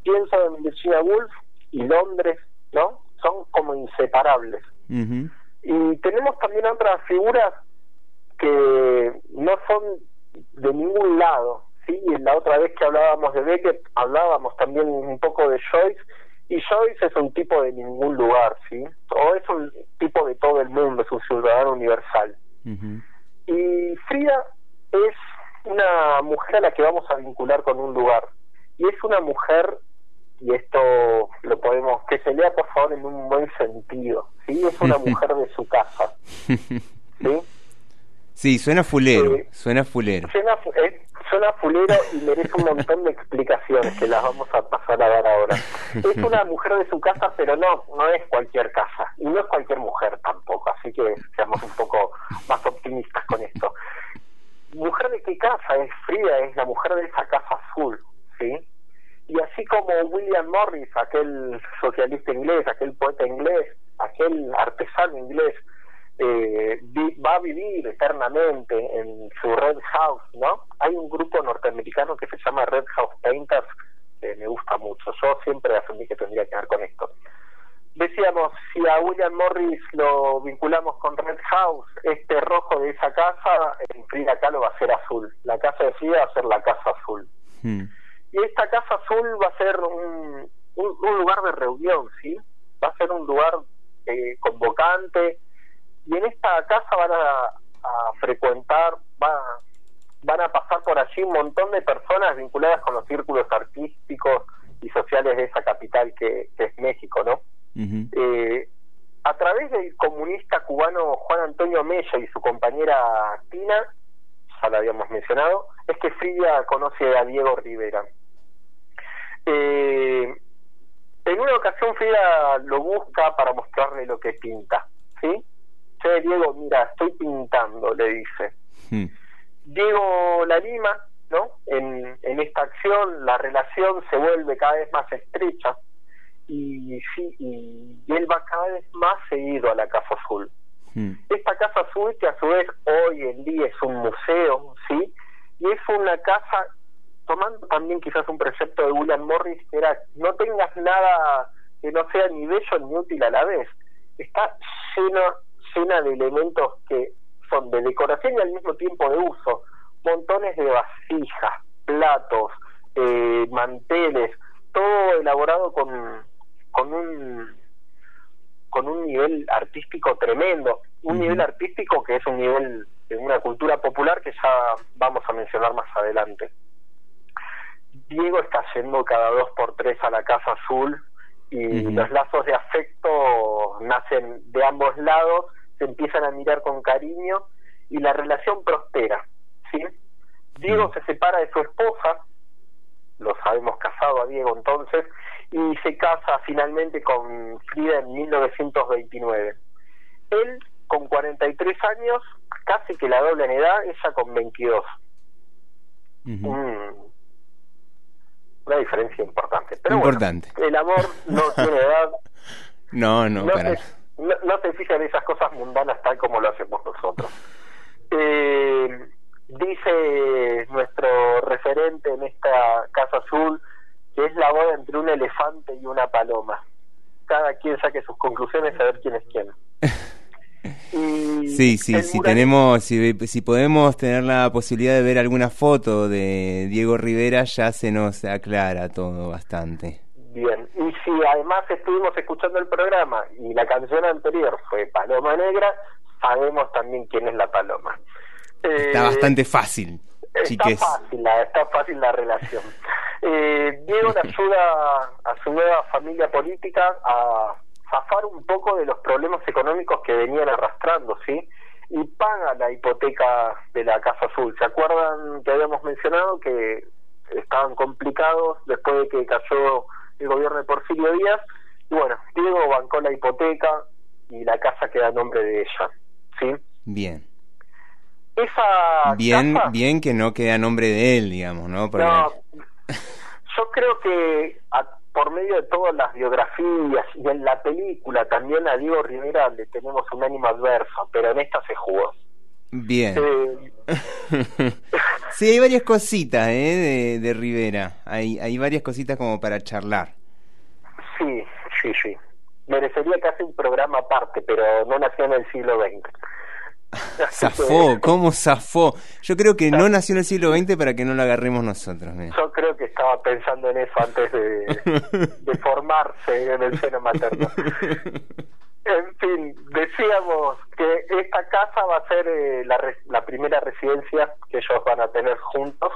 Pienso en Virginia Woolf y Londres, ¿no? Son como inseparables. Uh -huh. Y tenemos también otras figuras que no son de ningún lado, ¿sí? Y la otra vez que hablábamos de Beckett, hablábamos también un poco de Joyce, y Joyce es un tipo de ningún lugar, ¿sí? O es un tipo de todo el mundo, es un ciudadano universal. Uh -huh. Y Frida es una mujer a la que vamos a vincular con un lugar. Y es una mujer, y esto lo podemos, que se lea por favor en un buen sentido, ¿sí? Es una mujer de su casa, ¿sí? Sí, suena fulero, eh, suena fulero. Suena, eh, suena fulero y merece un montón de explicaciones que las vamos a pasar a dar ahora. Es una mujer de su casa, pero no, no es cualquier casa. Y no es cualquier mujer tampoco, así que seamos un poco más optimistas con esto. ¿Mujer de qué casa es Frida? Es la mujer de esa casa azul, ¿sí? Y así como William Morris, aquel socialista inglés, aquel poeta inglés, aquel artesano inglés, eh, va a vivir eternamente en su Red House, ¿no? Hay un grupo norteamericano que se llama Red House Painters, que me gusta mucho. Yo siempre asumí que tendría que ver con esto. Decíamos, si a William Morris lo vinculamos con Red House, este rojo de esa casa, en Frida Kahlo va a ser azul. La casa de Frida va a ser la casa azul. Hmm. Y esta casa azul va a ser un, un, un lugar de reunión, ¿sí? Va a ser un lugar eh, convocante, y en esta casa van a, a frecuentar, van, van a pasar por allí un montón de personas vinculadas con los círculos artísticos y sociales de esa capital que, que es México, ¿no? Uh -huh. eh, a través del comunista cubano Juan Antonio Mella y su compañera Tina, ya lo habíamos mencionado, es que Frida conoce a Diego Rivera. Eh, en una ocasión Frida lo busca para mostrarle lo que pinta, ¿sí? Che, Diego, mira, estoy pintando, le dice. Hmm. Diego la lima, ¿no? En, en esta acción la relación se vuelve cada vez más estrecha y, sí, y, y él va cada vez más seguido a la Casa Azul. Hmm. Esta Casa Azul que a su vez hoy en día es un museo, ¿sí? Y es una casa, tomando también quizás un precepto de William Morris, que era no tengas nada que no sea ni bello ni útil a la vez. Está llena, llena de elementos que son de decoración y al mismo tiempo de uso. Montones de vasijas, platos, eh, manteles, todo elaborado con, con un con un nivel artístico tremendo, un nivel artístico que es un nivel de una cultura popular que ya vamos a mencionar más adelante. Diego está yendo cada dos por tres a la Casa Azul y los lazos de afecto nacen de ambos lados, se empiezan a mirar con cariño y la relación prospera. ¿sí? Diego se separa de su esposa, lo sabemos casado a Diego entonces, y se casa finalmente con Frida en 1929. Él con 43 años, casi que la doble en edad, ella con 22. Ujú. Mm, una diferencia importante. Pero Importante. bueno, el amor no tiene edad, No, no, no, para. se, no, no se fija en esas cosas mundanas tal como lo hacemos nosotros. Eh, dice nuestro referente en esta Casa Azul que es la boda entre un elefante y una paloma. Cada quien saque sus conclusiones a ver quién es quién. Y Sí, sí, si mural- tenemos, si, si podemos tener la posibilidad de ver alguna foto de Diego Rivera, ya se nos aclara todo bastante. Bien, y si además estuvimos escuchando el programa y la canción anterior fue Paloma Negra, sabemos también quién es la paloma. Está Eh, bastante fácil, Está fácil, la, está fácil la relación. Eh, Diego le ayuda a su nueva familia política a zafar un poco de los problemas económicos que venían arrastrando, ¿sí? Y paga la hipoteca de la Casa Azul. ¿Se acuerdan que habíamos mencionado que estaban complicados después de que cayó el gobierno de Porfirio Díaz? Y bueno, Diego bancó la hipoteca y la casa queda a nombre de ella, ¿sí? Bien. Esa Bien, casa- bien que no queda a nombre de él, digamos, ¿no? Porque- No, yo creo que a- por medio de todas las biografías y en la película también a Diego Rivera le tenemos un ánimo adverso, pero en esta se jugó. Bien. Eh, sí, hay varias cositas, ¿eh? De, de Rivera. Hay, hay varias cositas como para charlar. sí, sí, sí. Merecería casi un programa aparte, pero no nació en el siglo XX. Zafó, ¿cómo zafó? Yo creo que no nació en el siglo XX para que no lo agarremos nosotros. mira. Yo creo que estaba pensando en eso antes de, de formarse en el seno materno. En fin, decíamos que esta casa va a ser eh, la, re- la primera residencia que ellos van a tener juntos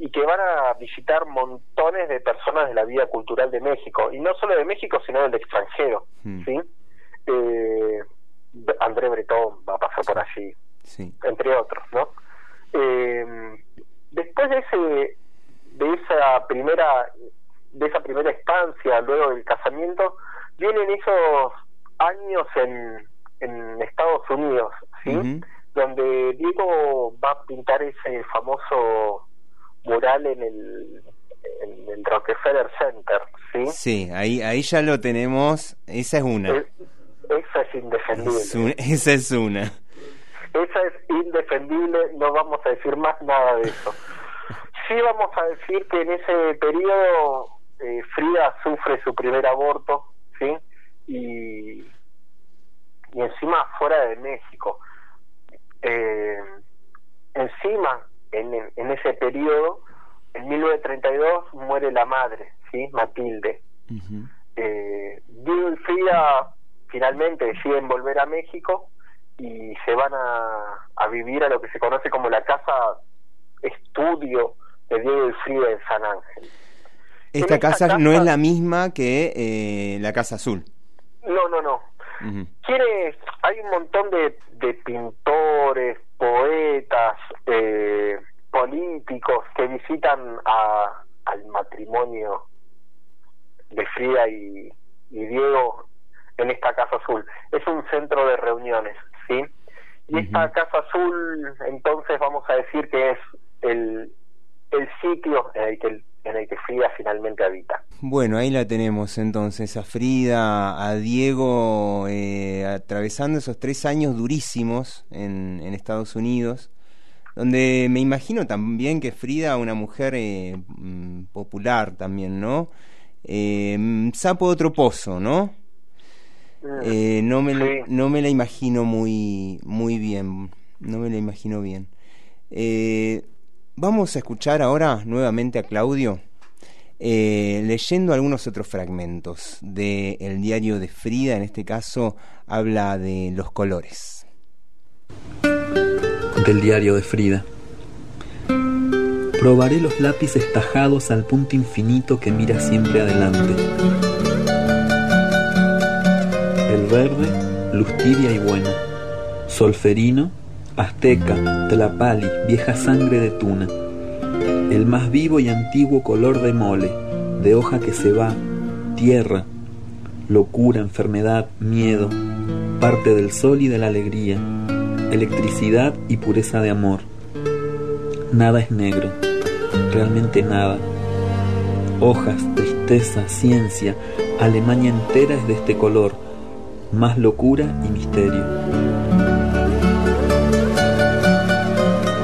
y que van a visitar montones de personas de la vida cultural de México, y no solo de México, sino del extranjero. Mm. ¿sí? Eh, André Breton va a pasar por allí, Sí. entre otros, ¿no? Eh, después de ese de esa primera de esa primera estancia luego del casamiento vienen esos años en, en Estados Unidos, ¿sí? Donde Diego va a pintar ese famoso mural en el en el Rockefeller Center, ¿sí? Sí, ahí, ahí ya lo tenemos. Esa es una. Eh, Esa es indefendible. Es esa es una. Esa es indefendible, no vamos a decir más nada de eso. Sí vamos a decir que en ese periodo eh, Frida sufre su primer aborto, ¿sí? Y, y encima fuera de México. Eh, encima, en, en ese periodo, en 1932 muere la madre, ¿sí? Matilde. Eh, Diego y Frida finalmente deciden volver a México y se van a, a vivir a lo que se conoce como la casa estudio de Diego y Frida en San Ángel. Esta esta casa, casa- no es la misma que eh, la Casa Azul. No, no, no. Quiere, hay un montón de, de pintores, poetas, eh, políticos que visitan a, al matrimonio de Frida y, y Diego en esta Casa Azul. Es un centro de reuniones, ¿sí? Y esta Casa Azul, entonces vamos a decir que es el, el sitio en el que en el que Frida finalmente habita. Bueno, ahí la tenemos entonces, a Frida, a Diego, eh, atravesando esos tres años durísimos en, en, Estados Unidos, donde me imagino también que Frida, una mujer eh, mm, popular también, ¿no? Eh, sapo otro pozo, ¿no? Eh, no, me, no me la imagino muy, muy bien, no me la imagino bien. Eh, vamos a escuchar ahora nuevamente a Claudio eh, leyendo algunos otros fragmentos del el diario de Frida, en este caso habla de los colores. Del diario de Frida. Probaré los lápices tajados al punto infinito que mira siempre adelante el verde, luz tibia y buena. Solferino, azteca, tlapali, vieja sangre de tuna. El más vivo y antiguo color de mole, de hoja que se va, tierra, locura, enfermedad, miedo, parte del sol y de la alegría, electricidad y pureza de amor. Nada es negro, realmente nada. Hojas, tristeza, ciencia, Alemania entera es de este color más locura y misterio.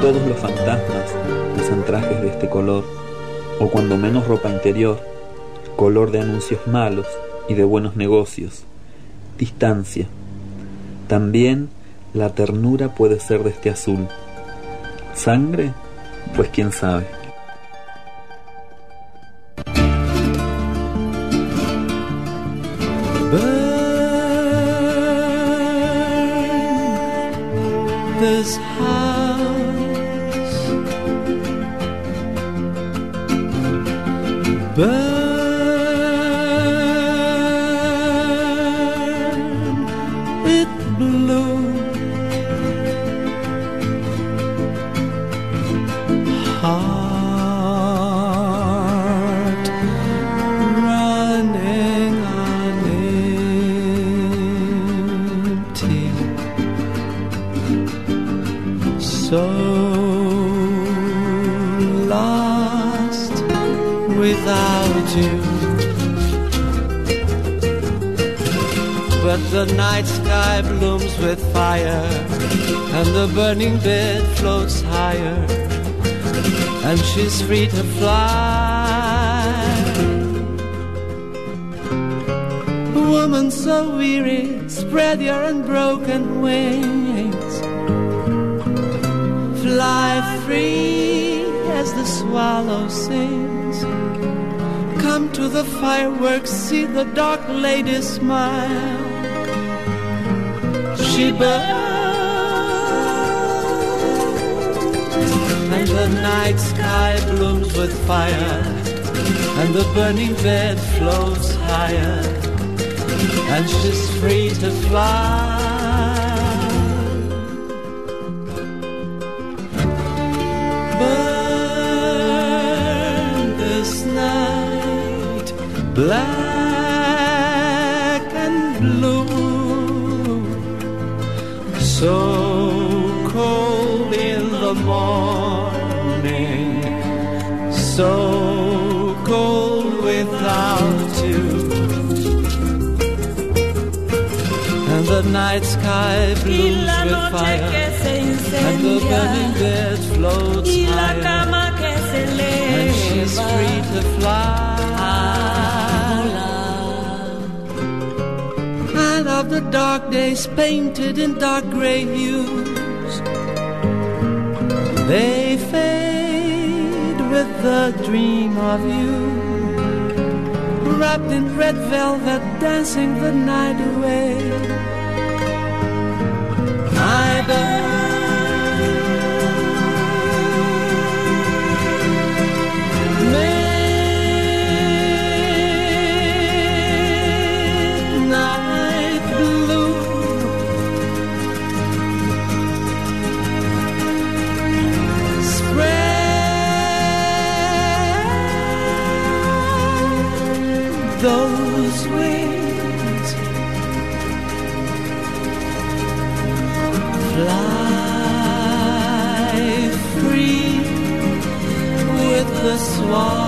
Todos los fantasmas usan trajes de este color, o cuando menos ropa interior, color de anuncios malos y de buenos negocios, distancia. También la ternura puede ser de este azul. ¿Sangre? Pues quién sabe. The night sky blooms with fire, and the burning bed floats higher, and she's free to fly. Woman so weary, spread your unbroken wings fly free as the swallow sings. Come to the fireworks, see the dark lady smile. And the night sky blooms with fire, and the burning bed floats higher, and she's free to fly. So cold without you. And the night sky blooms with fire, and the burning bed floats higher, and she's free to fly. And of the dark days painted in dark gray hues, they fade with the dream of you. Wrapped in red velvet, dancing the night away. I Midnight wall.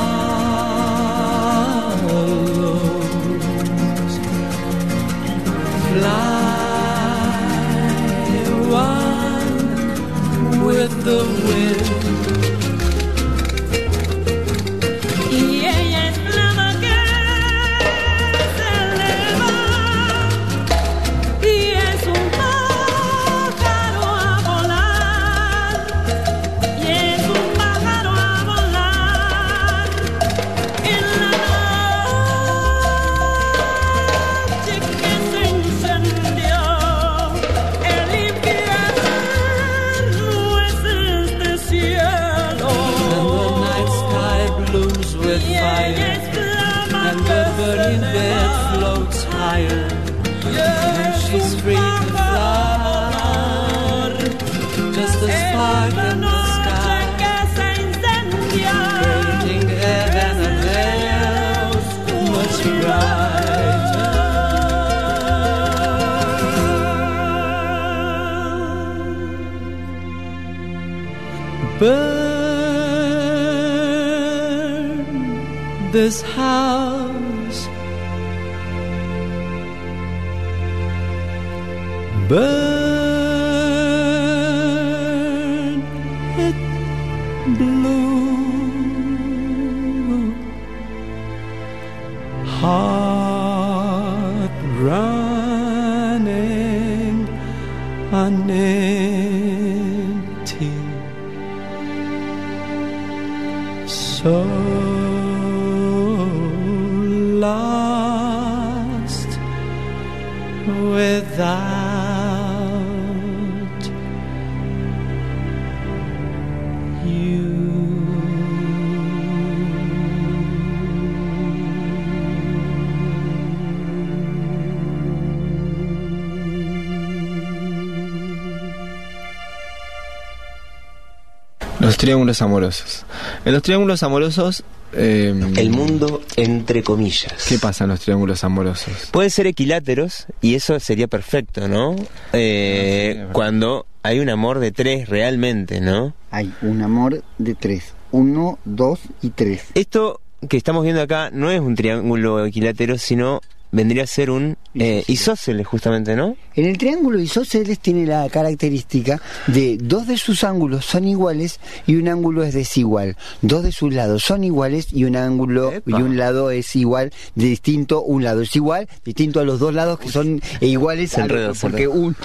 Triángulos amorosos. En los triángulos amorosos... eh, El mundo entre comillas. ¿Qué pasa en los triángulos amorosos? Pueden ser equiláteros y eso sería perfecto, ¿no? Eh, cuando hay un amor de tres realmente, ¿no? Hay un amor de tres. Uno, dos y tres. Esto que estamos viendo acá no es un triángulo equilátero, sino vendría a ser un eh, isósceles, justamente, ¿no? En el triángulo isósceles tiene la característica de dos de sus ángulos son iguales y un ángulo es desigual. Dos de sus lados son iguales y un ángulo y un lado es igual, distinto, un lado es igual, distinto a los dos lados que son iguales Se al se porque un,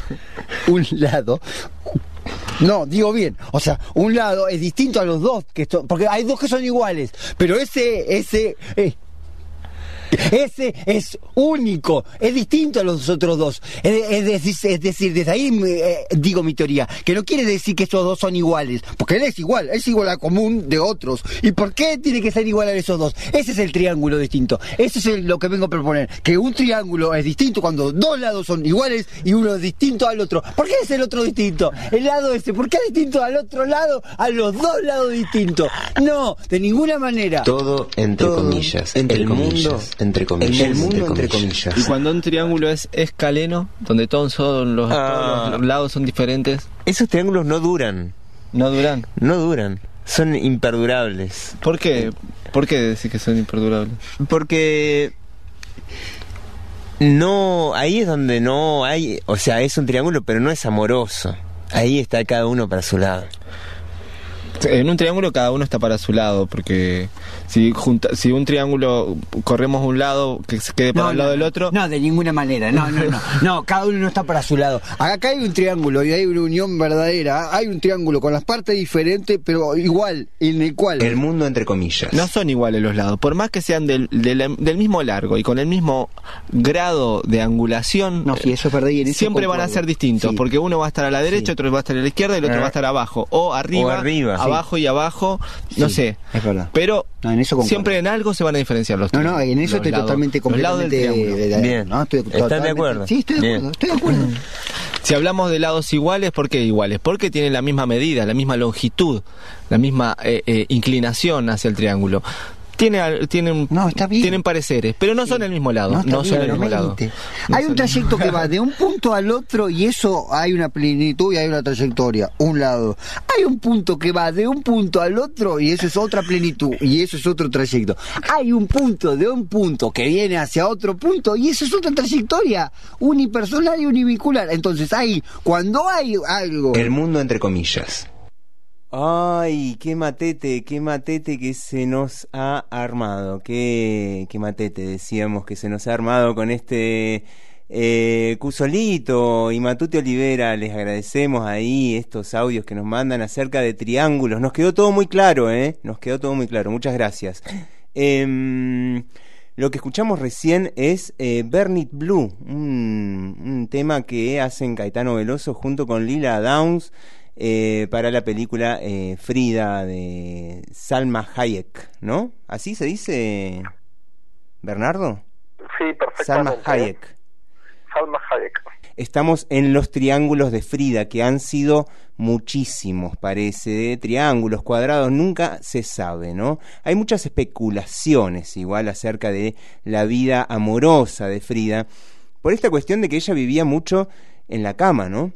un lado no, digo bien, o sea, un lado es distinto a los dos, que son- porque hay dos que son iguales, pero ese, ese, eh, ese es único, es distinto a los otros dos. Es, es decir, es decir, desde ahí eh, digo mi teoría, que no quiere decir que esos dos son iguales, porque él es igual, es igual a común de otros. ¿Y por qué tiene que ser igual a esos dos? Ese es el triángulo distinto. Eso es el- lo que vengo a proponer, que un triángulo es distinto cuando dos lados son iguales y uno es distinto al otro. ¿Por qué es el otro distinto? El lado ese, ¿por qué es distinto al otro lado, a los dos lados distintos? No, de ninguna manera. Todo entre Todo comillas. entre el comillas. mundo entre comillas. El mundo entre comillas. Y cuando un triángulo es escaleno, donde todos, son los, Ah. todos los lados son diferentes. Esos triángulos no duran. ¿No duran? No duran. Son imperdurables. ¿Por qué? ¿Por qué decir que son imperdurables? Porque no, ahí es donde no hay, o sea, es un triángulo, pero no es amoroso. Ahí está cada uno para su lado. En un triángulo cada uno está para su lado, porque si junta, si un triángulo corremos un lado que se quede para No, el lado no, del otro. No, de ninguna manera. No, no, no. No, cada uno no está para su lado. Acá hay un triángulo y hay una unión verdadera. Hay un triángulo con las partes diferentes, pero igual, en el cual. El mundo entre comillas. No son iguales los lados, por más que sean del, del, del mismo largo y con el mismo grado de angulación, No, sí, eso es verdad y en siempre van a ser distintos, Sí. porque uno va a estar a la derecha, otro va a estar a la izquierda y el otro Ah. va a estar abajo, o arriba, O arriba, sí. abajo y abajo, no Sí, sé. Es verdad. Pero No, en eso concuerdo. siempre en algo se van a diferenciar los No, no, en eso los estoy lados- totalmente, completamente de- de- Bien. no, estoy ¿Están de acuerdo? Sí, estoy de Bien. acuerdo, estoy de acuerdo. Si hablamos de lados iguales, ¿por qué iguales? Porque tienen la misma medida, la misma longitud, la misma eh, eh, inclinación hacia el triángulo. Tiene, al- tienen, No, está bien. tienen pareceres, pero no son el mismo lado. No, No, está son bien, el mismo lado. No hay un trayecto que va de un punto al otro y eso hay una plenitud y hay una trayectoria, un lado. Hay un punto que va de un punto al otro y eso es otra plenitud y eso es otro trayecto. Hay un punto de un punto que viene hacia otro punto y eso es otra trayectoria, unipersonal y univincular. Entonces hay, cuando hay algo... El mundo entre comillas. Ay, qué matete, qué matete que se nos ha armado. Qué, qué matete, decíamos que se nos ha armado con este eh, Cusolito y Matute Olivera. Les agradecemos ahí estos audios que nos mandan acerca de triángulos. Nos quedó todo muy claro, ¿eh? Nos quedó todo muy claro. Muchas gracias. Em, lo que escuchamos recién es eh, Burn It Blue, un, un tema que hacen Caetano Veloso junto con Lila Downs eh, para la película eh, Frida de Salma Hayek, ¿no? ¿Así se dice, Bernardo? Sí, Salma perfectamente. Hayek. Salma Hayek. Estamos en los triángulos de Frida, que han sido muchísimos, parece, de triángulos, cuadrados, nunca se sabe, ¿no? Hay muchas especulaciones igual acerca de la vida amorosa de Frida, por esta cuestión de que ella vivía mucho en la cama, ¿no?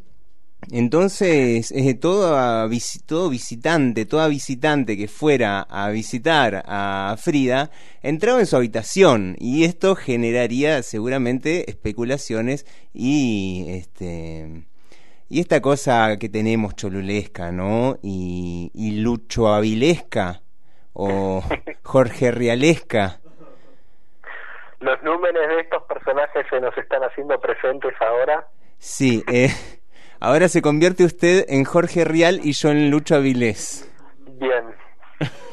Entonces, eh, todo, visi- todo visitante, toda visitante que fuera a visitar a Frida, entraba en su habitación y esto generaría seguramente especulaciones y este y esta cosa que tenemos cholulesca, ¿no? Y, y Lucho Avilesca o Jorge Rialesca. Los números de estos personajes se nos están haciendo presentes ahora. Sí, eh, ahora se convierte usted en Jorge Rial y yo en Lucho Avilés. Bien.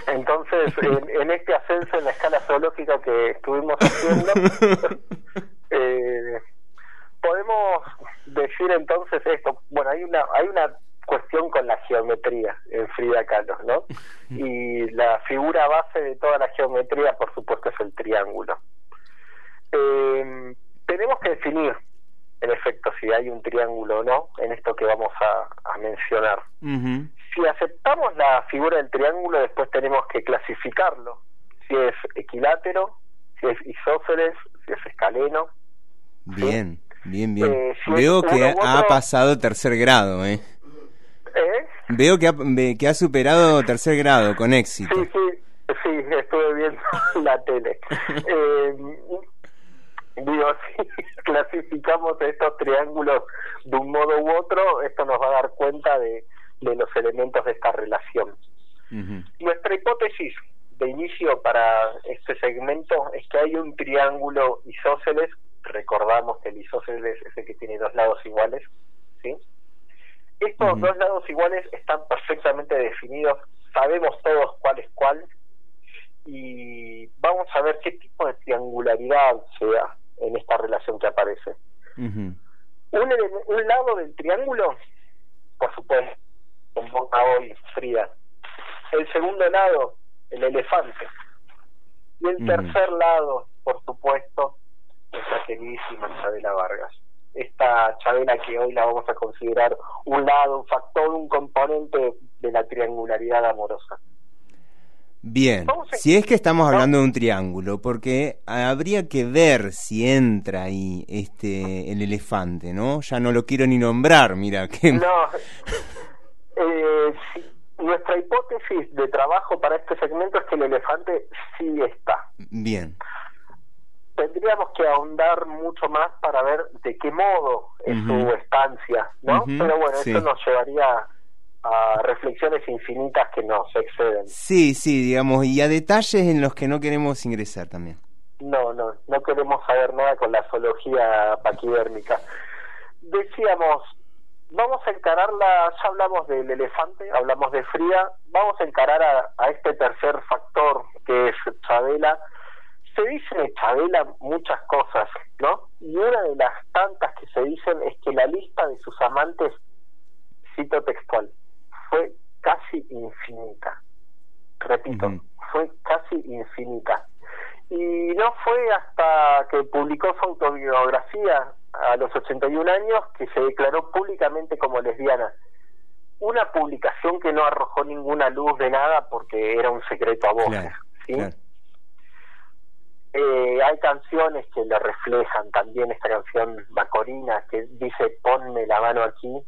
Entonces, en, en este ascenso en la escala zoológica que estuvimos haciendo, eh, podemos decir entonces esto. Bueno, hay una hay una cuestión con la geometría en Frida Kahlo, ¿no? Y la figura base de toda la geometría, por supuesto, es el triángulo. Eh, tenemos que definir, en efecto, si hay un triángulo o no en esto que vamos a, a mencionar. Si aceptamos la figura del triángulo, después tenemos que clasificarlo. Si es equilátero, si es isósceles, si es escaleno. Bien, bien, bien. Eh, si Veo que ha pasado tercer grado, ¿eh? ¿Eh? Veo que ha, ve- que ha superado tercer grado con éxito. Sí, sí, sí, estuve viendo la tele. Eh, digo, si clasificamos estos triángulos de un modo u otro, esto nos va a dar cuenta de, de los elementos de esta relación. Nuestra hipótesis de inicio para este segmento es que hay un triángulo isósceles, recordamos que el isósceles es el que tiene dos lados iguales, ¿sí? Estos dos lados iguales están perfectamente definidos, sabemos todos cuál es cuál, y vamos a ver qué tipo de triangularidad se da en esta relación que aparece. Un, lado del triángulo, por supuesto, componga hoy Frida. El segundo lado, el elefante. Y el tercer lado, por supuesto, nuestra queridísima Chabela Vargas. Esta Chabela que hoy la vamos a considerar un lado, un factor, un componente de la triangularidad amorosa. Bien, si es que estamos hablando de un triángulo, porque habría que ver si entra ahí este el elefante, ¿no? Ya no lo quiero ni nombrar, mira que No, eh, sí, nuestra hipótesis de trabajo para este segmento es que el elefante sí está. bien. Tendríamos que ahondar mucho más para ver de qué modo es su estancia, ¿no? Pero bueno, sí. eso nos llevaría a reflexiones infinitas que nos exceden. Sí, sí, digamos, y a detalles en los que no queremos ingresar también. No, no, no queremos saber nada con la zoología paquidérmica. Decíamos, vamos a encararla, ya hablamos del elefante, hablamos de Frida, vamos a encarar a, a este tercer factor que es Chabela. Se dice de Chabela muchas cosas, ¿no? Y una de las tantas que se dicen es que la lista de sus amantes, cito textual, fue casi infinita. Repito, fue casi infinita. Y no fue hasta que publicó su autobiografía a los 81 años que se declaró públicamente como lesbiana. Una publicación que no arrojó ninguna luz de nada porque era un secreto a voces. Claro, ¿sí? claro. hay canciones que lo reflejan también, esta canción Macorina que dice ponme la mano aquí.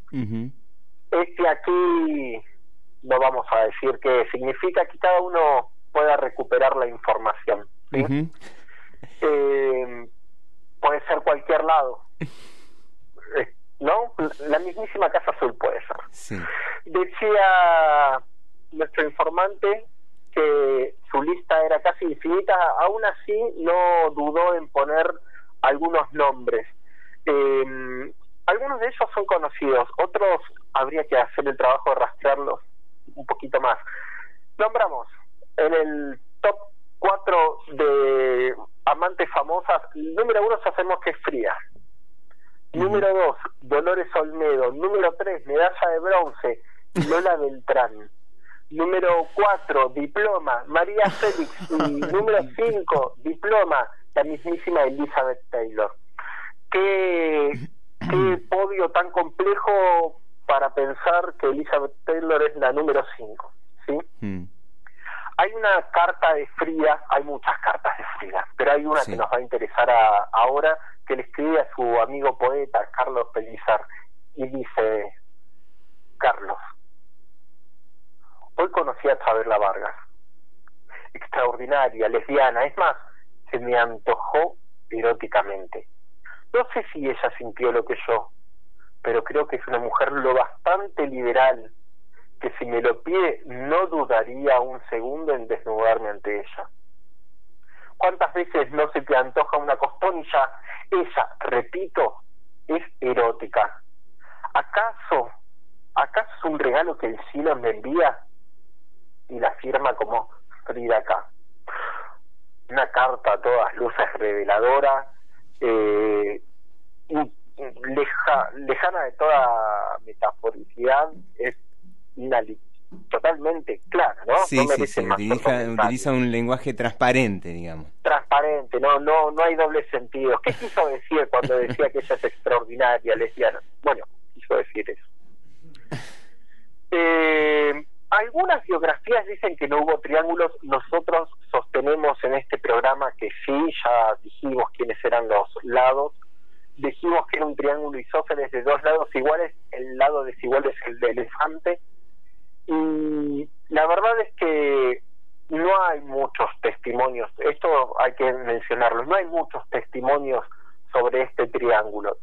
Este aquí no vamos a decir qué significa, que cada uno pueda recuperar la información. ¿sí? eh, puede ser cualquier lado. Eh, ¿No? La mismísima Casa Azul puede ser. Sí. Decía nuestro informante que su lista era casi infinita, aún así no dudó en poner algunos nombres. Eh, algunos de ellos son conocidos, otros habría que hacer el trabajo de rastrearlos un poquito más. Nombramos en el top 4 de amantes famosas, número uno sabemos que es Fría. Número dos, Dolores Olmedo. Número tres, medalla de bronce, Lola Beltrán. Número cuatro, diploma, María Félix. Y número cinco, diploma, la mismísima Elizabeth Taylor. Qué, qué podio tan complejo para pensar que Elizabeth Taylor es la número cinco, ¿sí? Hay una carta de Frida, hay muchas cartas de Frida, pero hay una Sí. que nos va a interesar a- ahora, que le escribe a su amigo poeta Carlos Pelizar, y dice, Carlos, hoy conocí a Chabela Vargas, extraordinaria, lesbiana, es más, se me antojó eróticamente. No sé si ella sintió lo que yo, pero creo que es una mujer lo bastante liberal que si me lo pide no dudaría un segundo en desnudarme ante ella. ¿Cuántas veces no se te antoja una costonilla? Ella, repito, es erótica. ¿Acaso, acaso es un regalo que el cielo me envía? Y la firma como Frida K. Una carta a todas luces reveladora, eh, leja- lejana de toda metaforicidad, es una totalmente clara, ¿no? Sí, no sí, más utiliza, un lenguaje transparente, digamos. transparente, no, no, no hay doble sentido. ¿Qué quiso decir cuando decía que ella es extraordinaria, lesbiana? Bueno, quiso decir eso. Eh, algunas biografías dicen que no hubo triángulos. Nosotros sostenemos en este programa que sí, ya dijimos quiénes eran los lados. Dijimos que era un triángulo isósceles de dos lados iguales. El lado desigual es el de elefante. Y la verdad es que no hay muchos testimonios, esto hay que mencionarlo, no hay muchos testimonios sobre este triángulo.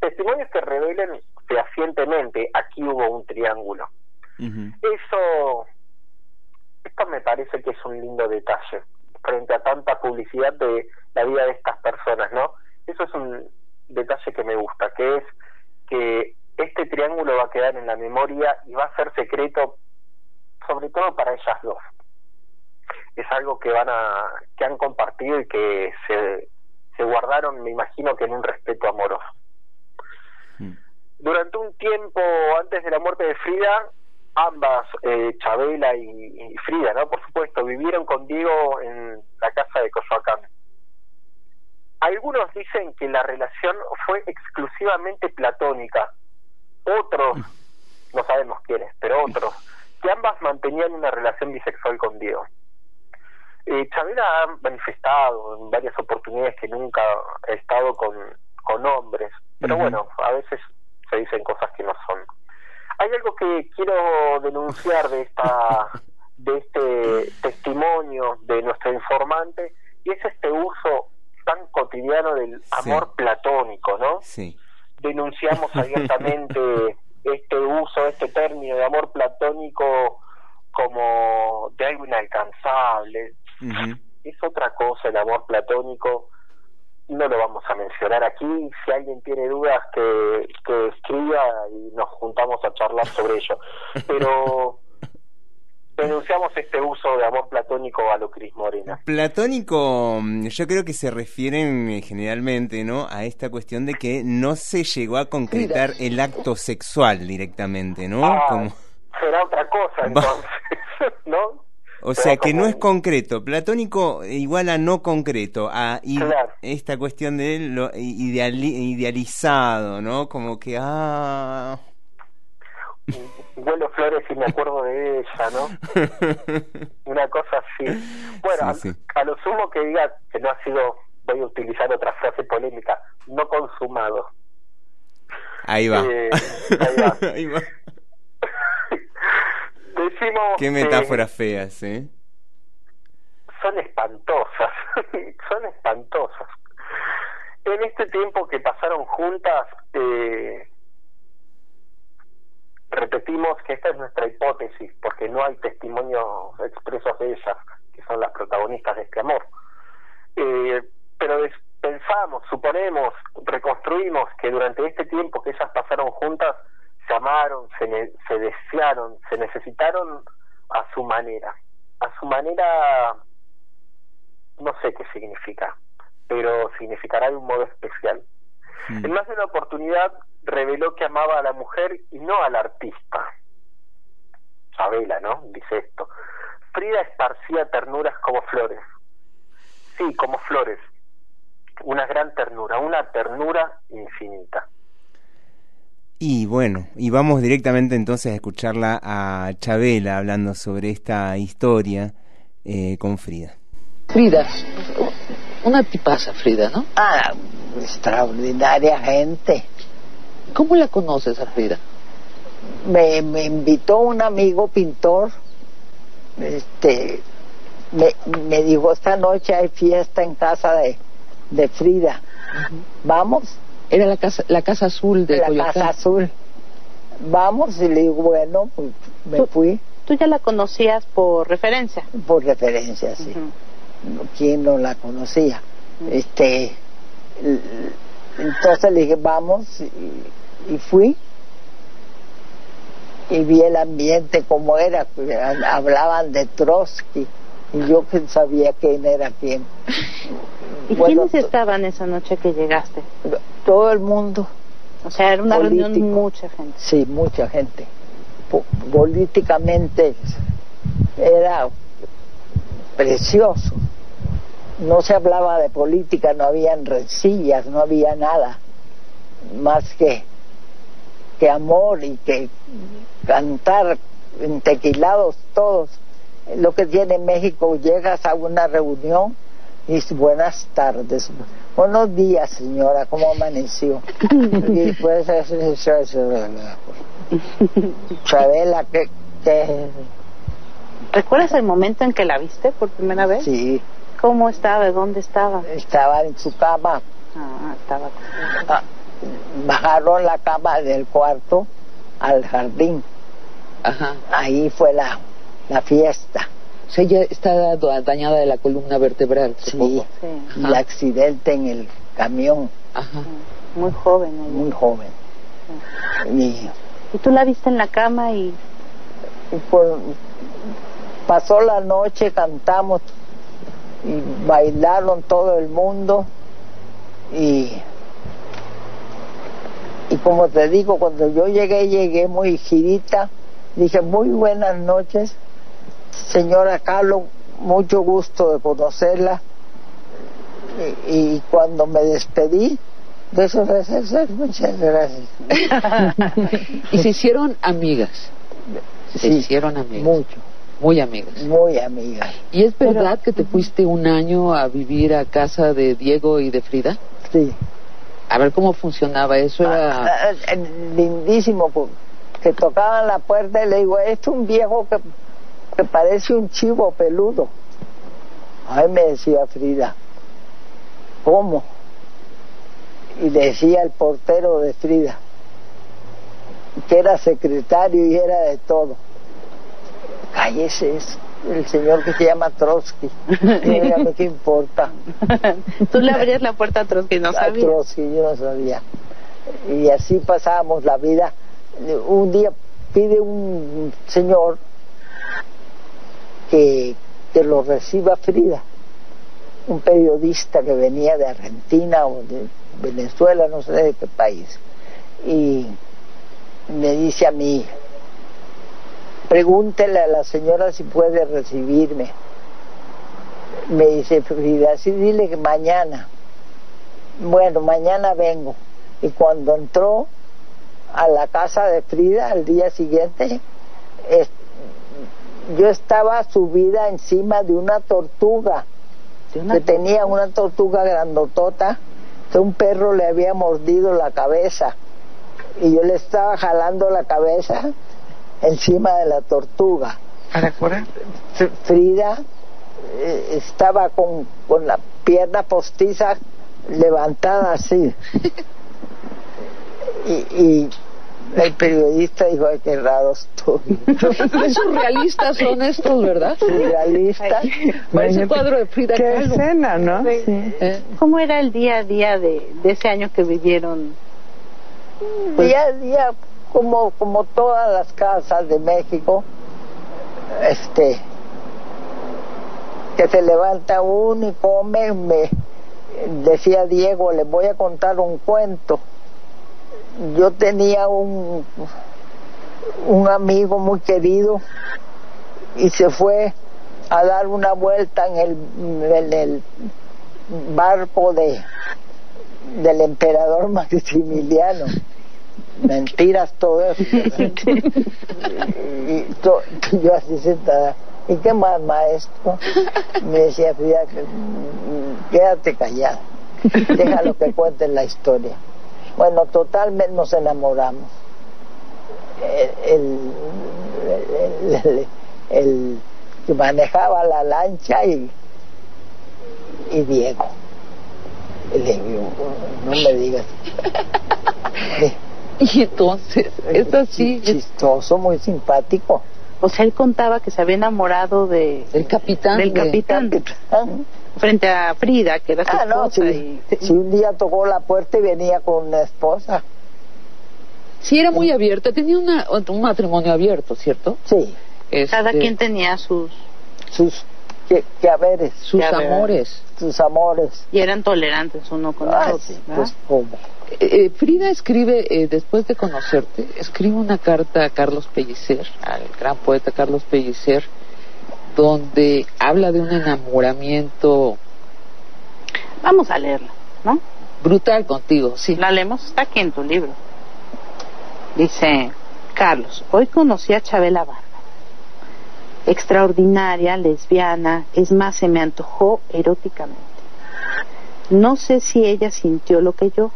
Testimonios que revelen fehacientemente aquí hubo un triángulo. Eso, esto me parece que es un lindo detalle frente a tanta publicidad de la vida de estas personas, ¿no? Eso es un detalle que me gusta, que es que este triángulo va a quedar en la memoria y va a ser secreto, sobre todo para ellas dos. Es algo que van a, que han compartido y que se, se guardaron, me imagino que en un respeto amoroso. Durante un tiempo antes de la muerte de Frida, ambas, eh, Chabela y, y Frida, ¿no? Por supuesto, vivieron con Diego en la casa de Coyoacán. Algunos dicen que la relación fue exclusivamente platónica. Otros, no sabemos quiénes, pero otros, que ambas mantenían una relación bisexual con Diego. Eh, Chabela ha manifestado en varias oportunidades que nunca ha estado con, con hombres, pero bueno, a veces se dicen cosas que no son. Hay algo que quiero denunciar de esta de este testimonio de nuestro informante y es este uso tan cotidiano del amor platónico, ¿no? Sí. Denunciamos abiertamente este uso, este término de amor platónico como de algo inalcanzable. Es otra cosa el amor platónico, no lo vamos a mencionar aquí. Si alguien tiene dudas, que, que escriba y nos juntamos a charlar sobre ello. Pero denunciamos este uso de amor platónico a lo Cris Morena. Platónico, mm, yo creo que se refieren eh, generalmente, ¿no? A esta cuestión de que no se llegó a concretar el acto sexual directamente, ¿no? Ah, Como, será otra cosa entonces, ¿no? o sea, que no es concreto. Platónico igual a no concreto, a Claro. esta cuestión de lo ideali- idealizado, ¿no? Como que, ah... Huelo flores y me acuerdo de ella, ¿no? Una cosa así. Bueno, Sí, sí. A, a lo sumo que diga que no ha sido voy a utilizar otra frase polémica, no consumados. Ahí va. Eh, ahí va. Ahí va. Decimos Qué metáforas feas, ¿eh? son espantosas, son espantosas. En este tiempo que pasaron juntas, eh, repetimos que esta es nuestra hipótesis, porque no hay testimonios expresos de ellas, que son las protagonistas de este amor. Eh, pero pensamos, suponemos, reconstruimos que durante este tiempo que ellas pasaron juntas, se amaron, se, ne- se desearon, se necesitaron a su manera. A su manera, no sé qué significa, pero significará de un modo especial. En más de una oportunidad reveló que amaba a la mujer y no al artista. Sabela, ¿no? Dice esto. Frida esparcía ternuras como flores. Sí, como flores. Una gran ternura, una ternura infinita. Y bueno, y vamos directamente entonces a escucharla a Chabela hablando sobre esta historia eh, con Frida. Frida, una tipaza, Frida, ¿no? Ah, extraordinaria gente. ¿Cómo la conoces a Frida? Me, me invitó un amigo pintor, este, me, me dijo, esta noche hay fiesta en casa de, de Frida. ¿Vamos? Era la casa, la casa azul de la Coyoacán. casa azul. Vamos, y le digo, bueno, pues me fui Tú ya la conocías por referencia. por referencia, sí. ¿Quién no la conocía? Este, entonces le dije, vamos, y, y fui. Y vi el ambiente como era, hablaban de Trotsky, y yo que sabía quién era quién. ¿Y Bueno, quiénes estaban esa noche que llegaste? Todo el mundo. O sea, era una reunión Político. mucha gente. Sí, mucha gente. Po- políticamente era precioso. No se hablaba de política, no habían rencillas, no había nada más que, que amor y que cantar entequilados todos. Lo que tiene México, llegas a una reunión y dices, buenas tardes, buenos días señora, ¿cómo amaneció? y eso, Chabela, que, que ¿Recuerdas el momento en que la viste por primera vez? Sí. ¿Cómo estaba? ¿Dónde estaba? estaba en su cama, Ah, estaba. Ah, bajaron la cama del cuarto al jardín. Ajá. Ahí fue la, la fiesta. O sea, ella está da- dañada de la columna vertebral. Sí, y el accidente en el camión, Ajá. Muy joven. ella. muy joven. Y, Y tú la viste en la cama y y por- pasó la noche, cantamos y bailaron todo el mundo y y como te digo cuando yo llegué llegué muy girita dije muy buenas noches señora Carlos mucho gusto de conocerla y, y cuando me despedí de eso muchas gracias y se hicieron amigas. Se Sí, hicieron amigas. mucho Muy amigas. muy amigas ¿Y es verdad que te fuiste un año a vivir a casa de Diego y de Frida? sí A ver cómo funcionaba eso. Era... Ah, ah, lindísimo pues, que tocaban la puerta y le digo es un viejo que, que parece un chivo peludo ay me decía Frida ¿cómo? y le decía el portero de Frida que era secretario y era de todo cállese es el señor que se llama Trotsky dígame qué importa tú le abrías la puerta a Trotsky, no a sabías. Trotsky, yo no sabía. Y así pasábamos la vida. Un día pide un señor que, que lo reciba Frida, un periodista que venía de Argentina o de Venezuela, no sé de qué país. Y me dice a mí, pregúntele a la señora si puede recibirme. Me dice Frida, sí, dile que mañana. Bueno, mañana vengo. Y cuando entró a la casa de Frida al día siguiente, es- yo estaba subida encima de una tortuga que tenía una tortuga grandotota que un perro le había mordido la cabeza y yo le estaba jalando la cabeza encima de la tortuga. ¿Para curar? Frida eh, estaba con, con la pierna postiza levantada así. y, y el periodista dijo, ay, qué raro estoy. Qué surrealistas son estos, ¿verdad? Surrealistas. Parece un cuadro de Frida Qué Kahlo. escena, ¿no? Sí. Sí. ¿Eh? ¿Cómo era el día a día de, de ese año que vivieron? Pues- día a día, como, como todas las casas de México, este, que se levanta uno y come, me decía Diego, le voy a contar un cuento. Yo tenía un, un amigo muy querido y se fue a dar una vuelta en el, en el barco de del emperador Maximiliano. Mentiras todo eso. y, y to- yo así sentada. ¿Y qué más, maestro? Me decía Frida, mm, quédate callado. Déjalo que cuente la historia. Bueno, totalmente nos enamoramos. El, el, el- el que manejaba la lancha y, y Diego. Y le digo, no me digas. Y entonces, es así. Chistoso, muy simpático. O sea, él contaba que se había enamorado de, El capitán. del de- capitán frente a Frida, que era su Ah, no, sí. y- Si un día tocó la puerta y venía con una esposa. Sí, era muy abierta. Tenía una, un matrimonio abierto, ¿cierto? Sí. Cada Este, quien tenía sus, Sus que, que haberes. Sus Que amores. Sus amores. y eran tolerantes uno con Ah, otro. sí, pues cómo. Eh, Frida escribe, eh, después de conocerte, escribe una carta a Carlos Pellicer, al gran poeta Carlos Pellicer, donde habla de un enamoramiento Vamos a leerla, ¿no? brutal contigo, sí. La leemos, está aquí en tu libro. Dice, Carlos, hoy conocí a Chabela Vargas. Extraordinaria, lesbiana, es más, se me antojó eróticamente. No sé si ella sintió lo que yo,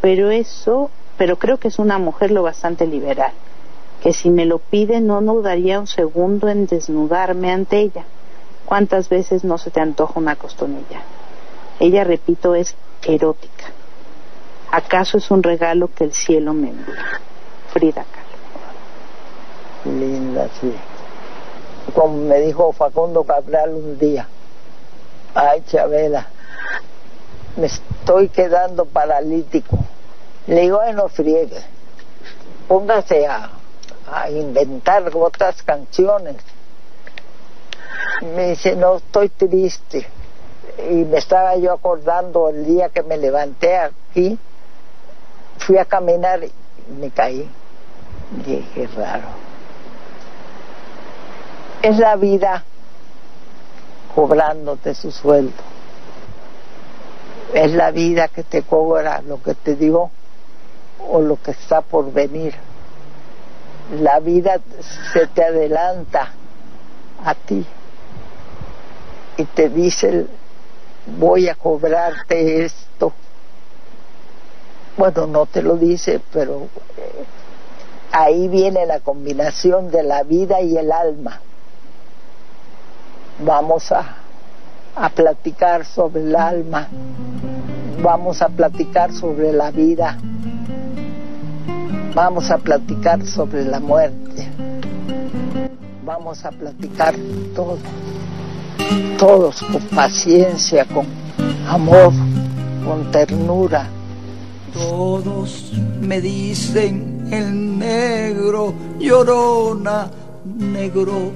pero eso, pero creo que es una mujer lo bastante liberal, que si me lo pide no dudaría un segundo en desnudarme ante ella. ¿Cuántas veces no se te antoja una costonilla? Ella, repito, es erótica. ¿Acaso es un regalo que el cielo me envía? Frida Kahlo. Linda, sí. Como me dijo Facundo Cabral un día. Ay, Chabela, me estoy quedando paralítico. Le digo, ay, no friegue. Póngase a, inventar otras canciones. Me dice, no, estoy triste. Y me estaba yo acordando el día que me levanté aquí, fui a caminar y me caí. Dije, raro. Es la vida cobrándote su sueldo. Es la vida que te cobra lo que te dio o lo que está por venir. La vida se te adelanta a ti y te dice, voy a cobrarte esto. Bueno, no te lo dice, pero eh, ahí viene la combinación de la vida y el alma. Vamos a, a platicar sobre el alma, vamos a platicar sobre la vida, vamos a platicar sobre la muerte, vamos a platicar todo, todos con paciencia, con amor, con ternura. Todos me dicen el negro, llorona, negro,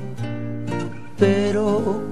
pero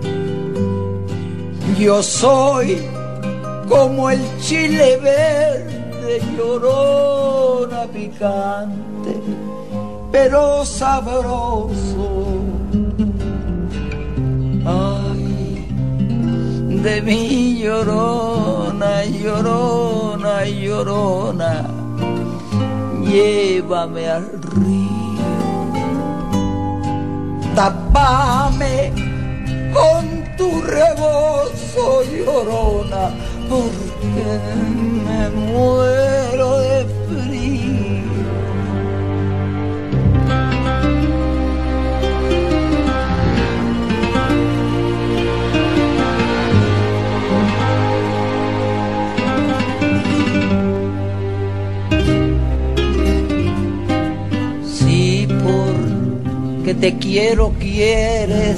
Yo soy como el chile verde, llorona picante, pero sabroso. Ay, de mi llorona, llorona, llorona, llévame al río, tapame con tu rebozo, llorona, porque me muero de frío. Si porque te quiero quieres,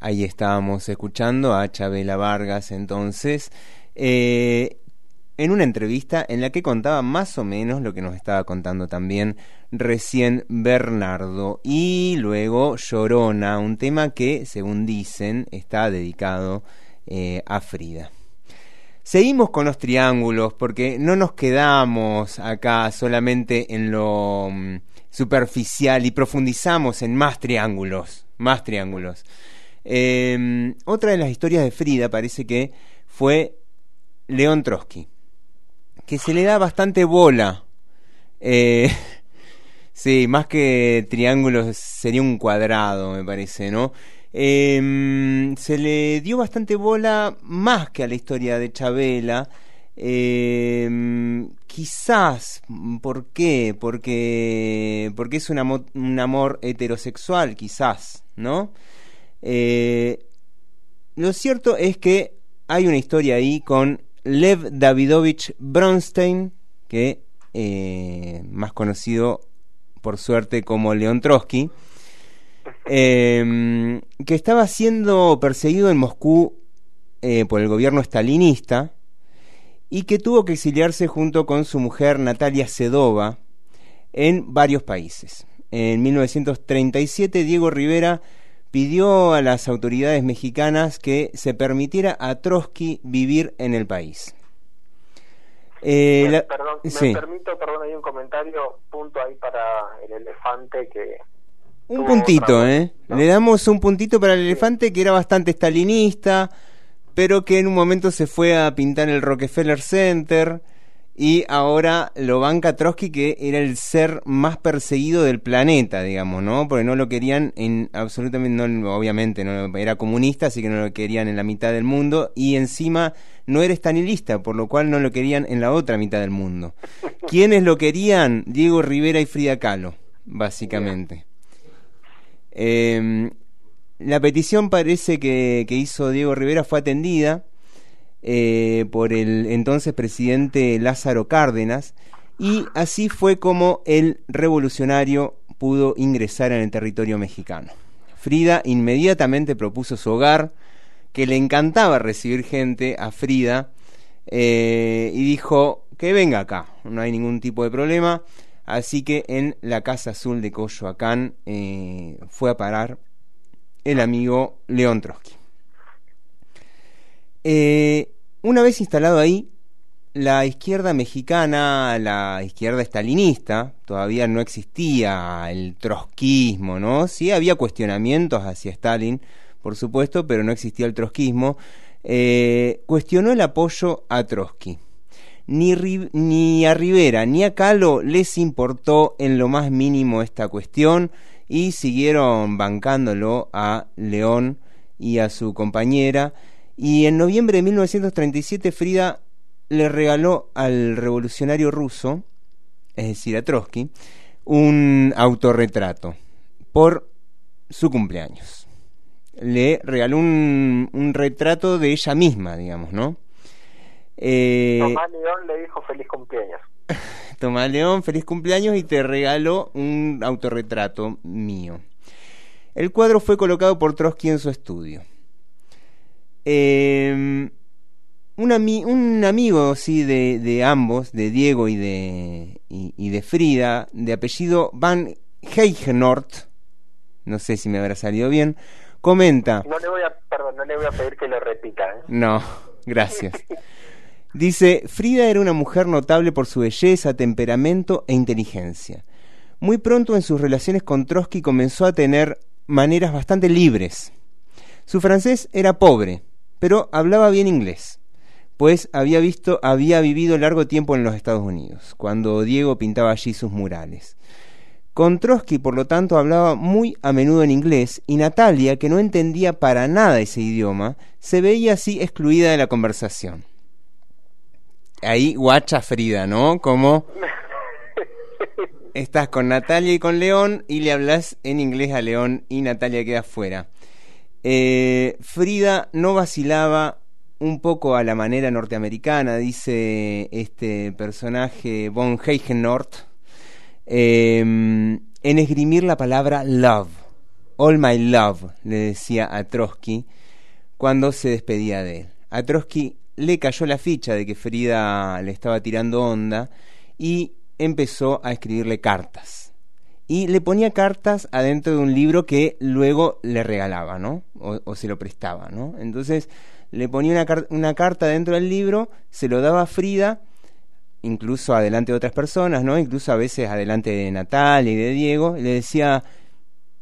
Ahí estábamos escuchando a Chabela Vargas entonces, eh, en una entrevista en la que contaba más o menos lo que nos estaba contando también recién Bernardo. Y luego Llorona, un tema que, según dicen, está dedicado eh, a Frida. Seguimos con los triángulos porque no nos quedamos acá solamente en lo mm, superficial y profundizamos en más triángulos, más triángulos. Eh, otra de las historias de Frida parece que fue León Trotsky, que se le da bastante bola. Eh, sí, más que triángulos sería un cuadrado, me parece, ¿no? Eh, se le dio bastante bola más que a la historia de Chabela. Eh, quizás, ¿por qué? Porque, porque es un amor heterosexual, quizás, ¿no? Eh, lo cierto es que hay una historia ahí con Lev Davidovich Bronstein, que eh, más conocido por suerte como León Trotsky, eh, que estaba siendo perseguido en Moscú eh, por el gobierno stalinista y que tuvo que exiliarse junto con su mujer Natalia Sedova en varios países. En 1937 Diego Rivera pidió a las autoridades mexicanas que se permitiera a Trotsky vivir en el país. Eh, Me- la- perdón, me sí. permito, perdón, hay un comentario, punto ahí para el elefante que... Un puntito, otra- ¿eh? Le damos un puntito para el elefante que era bastante stalinista, pero que en un momento se fue a pintar el Rockefeller Center y ahora lo banca Trotsky que era el ser más perseguido del planeta, digamos, ¿no? Porque no lo querían en absolutamente, no, obviamente, no era comunista, así que no lo querían en la mitad del mundo y encima no era stalinista, por lo cual no lo querían en la otra mitad del mundo. ¿Quiénes lo querían? Diego Rivera y Frida Kahlo, básicamente. Eh, la petición parece que, que hizo Diego Rivera fue atendida eh, por el entonces presidente Lázaro Cárdenas y así fue como el revolucionario pudo ingresar en el territorio mexicano. Frida inmediatamente propuso su hogar, que le encantaba recibir gente a Frida, eh, y dijo que venga acá, no hay ningún tipo de problema. Así que en la Casa Azul de Coyoacán eh, fue a parar el amigo León Trotsky. Eh, una vez instalado ahí, la izquierda mexicana, la izquierda estalinista, todavía no existía el trotskismo, ¿no? Sí había cuestionamientos hacia Stalin, por supuesto, pero no existía el trotskismo. Eh, cuestionó el apoyo a Trotsky. Ni, ni a Rivera ni a Kahlo les importó en lo más mínimo esta cuestión y siguieron bancándolo a León y a su compañera. Y en noviembre de 1937 Frida le regaló al revolucionario ruso, es decir, a Trotsky, un autorretrato por su cumpleaños. Le regaló un, un retrato de ella misma, digamos, ¿no? Eh, Tomás León le dijo feliz cumpleaños. Tomás León, feliz cumpleaños y te regaló un autorretrato mío. El cuadro fue colocado por Trotsky en su estudio. Eh, un, ami- un amigo sí, de, de ambos, de Diego y de, y, y de Frida, de apellido Van Heigenort, no sé si me habrá salido bien, comenta... No le voy a, perdón, no le voy a pedir que lo repita. ¿eh? No, gracias. Dice, Frida era una mujer notable por su belleza, temperamento e inteligencia. Muy pronto en sus relaciones con Trotsky comenzó a tener maneras bastante libres. Su francés era pobre, pero hablaba bien inglés, pues había visto, había vivido largo tiempo en los Estados Unidos, cuando Diego pintaba allí sus murales. Con Trotsky, por lo tanto, hablaba muy a menudo en inglés y Natalia, que no entendía para nada ese idioma, se veía así excluida de la conversación. Ahí guacha Frida, ¿no? Como estás con Natalia y con León y le hablas en inglés a León y Natalia queda fuera. Eh, Frida no vacilaba un poco a la manera norteamericana, dice este personaje von Heigenort, eh, en esgrimir la palabra love. All my love, le decía a Trotsky cuando se despedía de él. A Trotsky le cayó la ficha de que Frida le estaba tirando onda y empezó a escribirle cartas. Y le ponía cartas adentro de un libro que luego le regalaba, ¿no? O, se lo prestaba, ¿no? Entonces le ponía una carta dentro del libro, se lo daba a Frida, incluso adelante de otras personas, ¿no? Incluso a veces adelante de Natalia y de Diego, y le decía,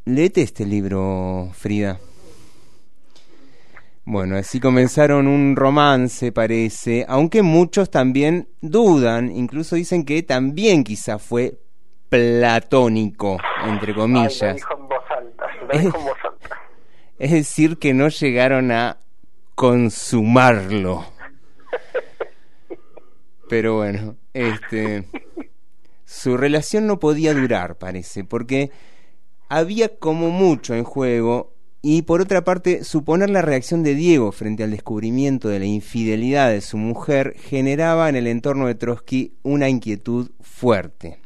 léete este libro, Frida. Bueno, así comenzaron un romance, parece, aunque muchos también dudan, incluso dicen que también quizá fue platónico, entre Ay, lo comillas. dijo en voz alta, lo dijo en voz alta. Es decir, que no llegaron a consumarlo. Pero bueno, este su relación no podía durar, parece, porque había como mucho en juego y por otra parte, suponer la reacción de Diego frente al descubrimiento de la infidelidad de su mujer generaba en el entorno de Trotsky una inquietud fuerte.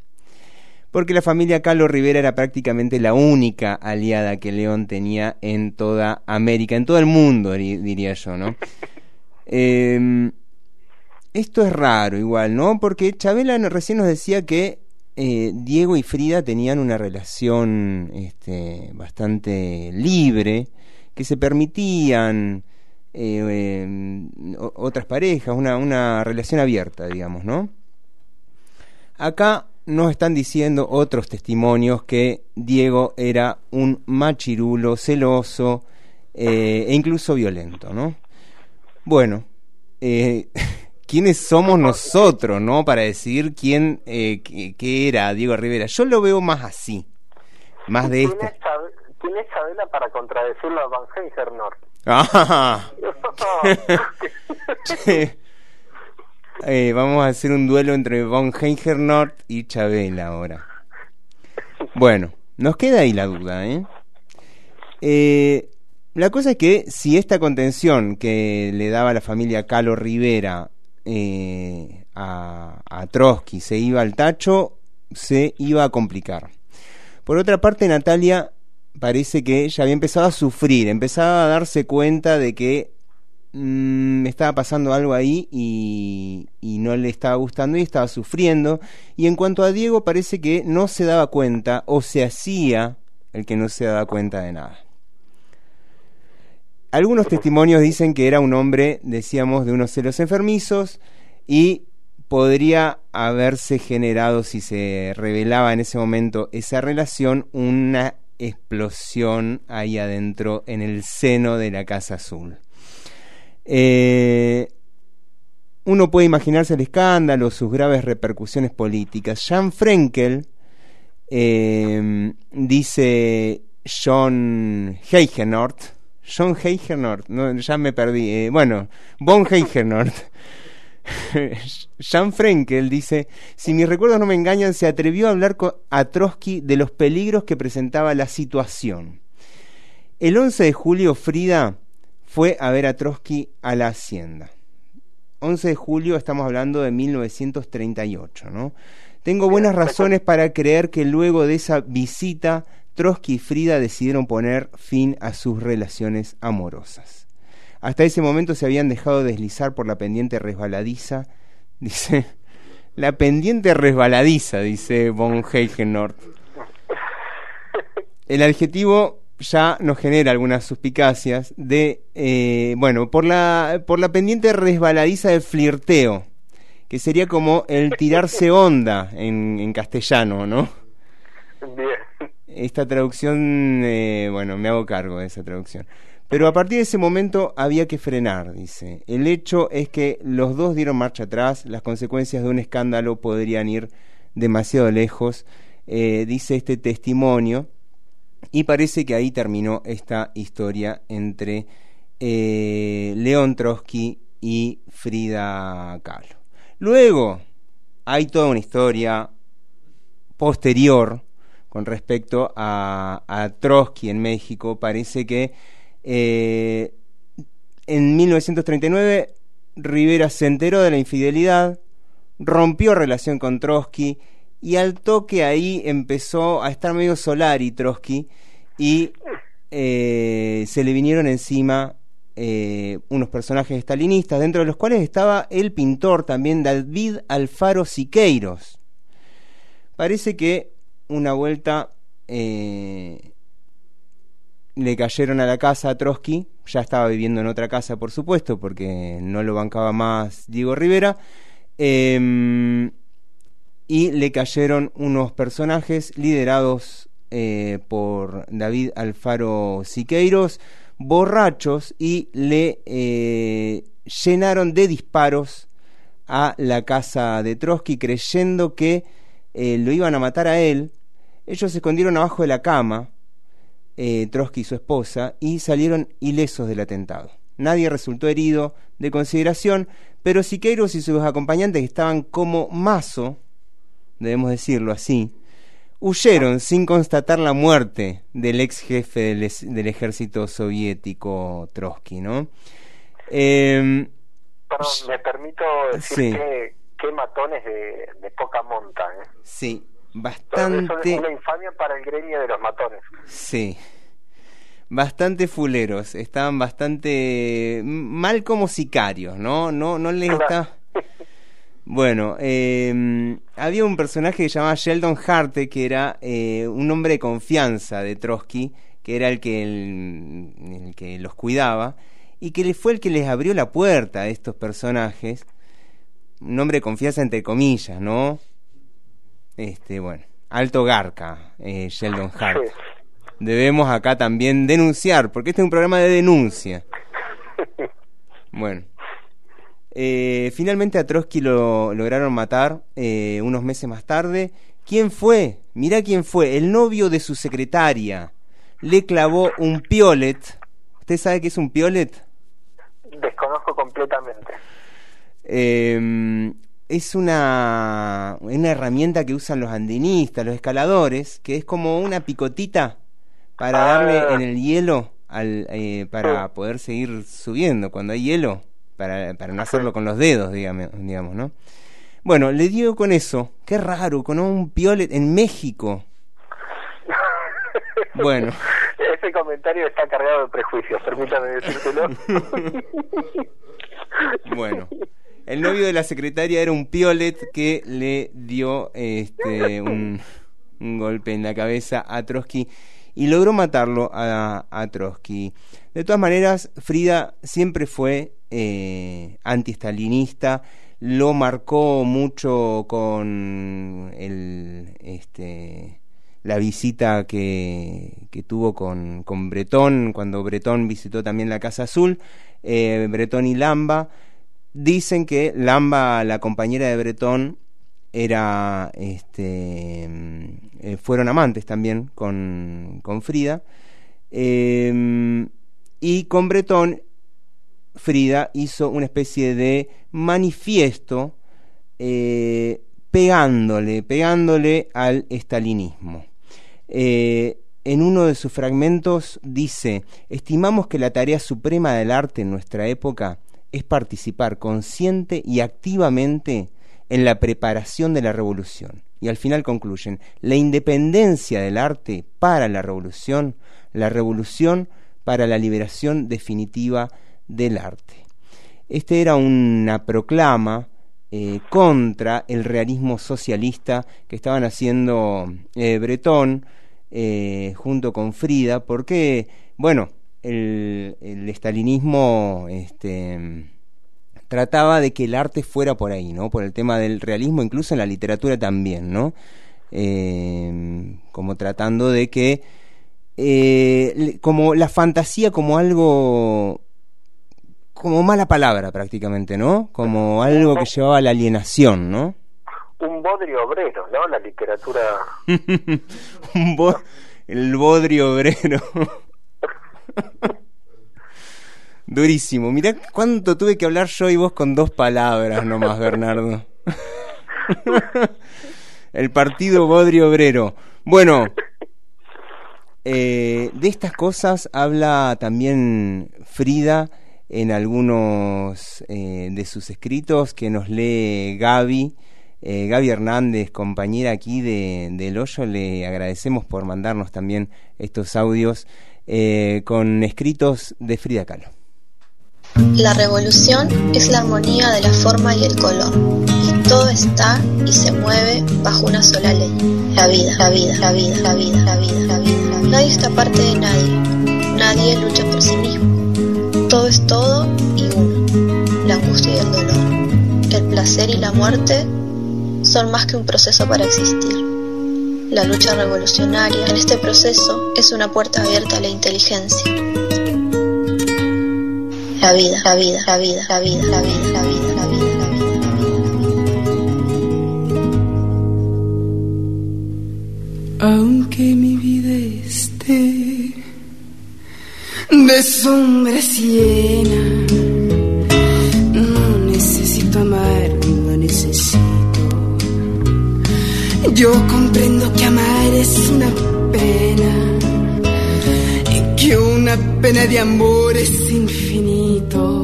Porque la familia Carlos Rivera era prácticamente la única aliada que León tenía en toda América, en todo el mundo, di- diría yo, ¿no? Eh, esto es raro igual, ¿no? Porque Chabela recién nos decía que eh, Diego y Frida tenían una relación este, bastante libre, que se permitían eh, o- otras parejas, una, una relación abierta, digamos, ¿no? Acá nos están diciendo otros testimonios que Diego era un machirulo, celoso eh, e incluso violento, ¿no? Bueno, eh, ¿quiénes somos nosotros, no? Para decir quién, eh, qué, qué era Diego Rivera. Yo lo veo más así, más de ¿Quién esta. es, quién es Chabela para contradecirlo a Van Heijernor? Ah, che. Eh, vamos a hacer un duelo entre Von Heijernort y Chabela ahora. Bueno, nos queda ahí la duda, ¿eh? Eh, la cosa es que si esta contención que le daba la familia Calo Rivera eh, a, a Trotsky se iba al tacho, se iba a complicar. Por otra parte, Natalia parece que ella había empezado a sufrir, empezaba a darse cuenta de que mm, estaba pasando algo ahí y, y no le estaba gustando y estaba sufriendo. Y en cuanto a Diego, parece que no se daba cuenta o se hacía el que no se daba cuenta de nada. Algunos testimonios dicen que era un hombre, decíamos, de unos celos enfermizos y podría haberse generado, si se revelaba en ese momento esa relación, una explosión ahí adentro en el seno de la Casa Azul. Eh, uno puede imaginarse el escándalo, sus graves repercusiones políticas. Jan Frenkel, eh, dice John Heigenort, John Heigenort, no, ya me perdí, eh, bueno, Von Heigenort. Jan Frenkel dice, si mis recuerdos no me engañan, se atrevió a hablar a Trotsky de los peligros que presentaba la situación. El 11 de julio, Frida fue a ver a Trotsky a la hacienda. 11 de julio, estamos hablando de 1938, ¿no? Tengo buenas razones para creer que luego de esa visita, Trotsky y Frida decidieron poner fin a sus relaciones amorosas. Hasta ese momento se habían dejado deslizar por la pendiente resbaladiza, dice, la pendiente resbaladiza, dice von Heichenort. El adjetivo ya nos genera algunas suspicacias de, eh, bueno, por la, por la pendiente resbaladiza del flirteo, que sería como el tirarse onda en, en castellano, ¿no? Bien. Esta traducción, eh, bueno, me hago cargo de esa traducción. Pero a partir de ese momento había que frenar, dice. El hecho es que los dos dieron marcha atrás, las consecuencias de un escándalo podrían ir demasiado lejos, eh, dice este testimonio, y parece que ahí terminó esta historia entre eh, León Trotsky y Frida Kahlo. Luego hay toda una historia posterior con respecto a, Trotsky en México. Parece que eh, en 1939 Rivera se enteró de la infidelidad, rompió relación con Trotsky y al toque ahí empezó a estar medio solar y Trotsky y eh, se le vinieron encima eh, unos personajes estalinistas, dentro de los cuales estaba el pintor también David Alfaro Siqueiros. Parece que una vuelta eh, le cayeron a la casa a Trotsky, ya estaba viviendo en otra casa, por supuesto, porque no lo bancaba más Diego Rivera, y le cayeron unos personajes liderados eh, por David Alfaro Siqueiros, borrachos, y le eh, llenaron de disparos a la casa de Trotsky, creyendo que eh, lo iban a matar a él. Ellos se escondieron abajo de la cama, Trotsky y su esposa, y salieron ilesos del atentado. Nadie resultó herido de consideración, pero Siqueiros y sus acompañantes estaban como mazo, debemos decirlo así, huyeron sin constatar la muerte del ex jefe del, es- del ejército soviético Trotsky, ¿no? Eh, Perdón, me permito decir Sí. que matones de, de poca monta. ¿eh? sí, bastante... una infamia para el gremio de los matones. Sí. Bastante fuleros, estaban bastante mal como sicarios, ¿no? No, no les está. Bueno, eh, había un personaje que se llamaba Sheldon Harte, que era eh, un hombre de confianza de Trotsky, que era el que, el, el que los cuidaba, y que le- fue el que les abrió la puerta a estos personajes. Un hombre de confianza entre comillas, ¿no? Este, bueno, alto garca, eh, Sheldon Hart. Debemos acá también denunciar, porque este es un programa de denuncia. Bueno. Eh, finalmente a Trotsky lo lograron matar eh, unos meses más tarde. ¿Quién fue? Mirá quién fue. El novio de su secretaria. Le clavó un piolet. ¿Usted sabe qué es un piolet? Desconozco completamente. Eh, es una, una herramienta que usan los andinistas, los escaladores, que es como una picotita para darle en el hielo al, eh, para poder seguir subiendo cuando hay hielo, para, para no hacerlo con los dedos, digamos, digamos, ¿no? Bueno, le dio con eso, qué raro, con un piolet en México. Bueno, Ese comentario está cargado de prejuicios, permítame decírtelo. bueno. El novio de la secretaria era un piolet que le dio este, un, un golpe en la cabeza a Trotsky y logró matarlo a, a Trotsky. De todas maneras, Frida siempre fue eh, antiestalinista, lo marcó mucho con este, la visita que, tuvo con, con Bretón, cuando Bretón visitó también la Casa Azul, eh, Bretón y Lamba. Dicen que Lamba, la compañera de Bretón, era este eh, fueron amantes también con, con Frida eh, y con Bretón Frida hizo una especie de manifiesto eh, pegándole pegándole al estalinismo Eh, en uno de sus fragmentos dice estimamos que la tarea suprema del arte en nuestra época es participar consciente y activamente en la preparación de la revolución. Y al final concluyen, la independencia del arte para la revolución, la revolución para la liberación definitiva del arte. Este era una proclama eh, contra el realismo socialista que estaban haciendo eh, Bretón eh, junto con Frida, porque, bueno, el, el estalinismo este, trataba de que el arte fuera por ahí, ¿no? Por el tema del realismo, incluso en la literatura también, ¿no? Eh, como tratando de que eh, como la fantasía como algo como mala palabra prácticamente, ¿no? Como algo que llevaba a la alienación, ¿no? Un bodrio obrero, ¿no? La literatura. Un bo el bodrio obrero. Durísimo. Mirá cuánto tuve que hablar yo y vos con dos palabras nomás, Bernardo. el partido Bodrio Obrero. Bueno, eh, de estas cosas habla también Frida en algunos eh, de sus escritos que nos lee Gaby. Eh, Gaby Hernández, compañera aquí de, del Hoyo, le agradecemos por mandarnos también estos audios eh, con escritos de Frida Kahlo. La revolución es la armonía de la forma y el color, y todo está y se mueve bajo una sola ley, la vida, la vida, la vida, la vida, la vida. La vida. Nadie está parte de nadie, nadie lucha por sí mismo. Todo es todo y uno. La angustia y el dolor, el placer y la muerte son más que un proceso para existir. La lucha revolucionaria en este proceso es una puerta abierta a la inteligencia. La vida, la vida, la vida, la vida, la vida, la vida, la vida. Aunque mi vida esté de sombras llena, no necesito amar, no necesito. Yo comprendo que amar es una pena que una pena de amor es infinito.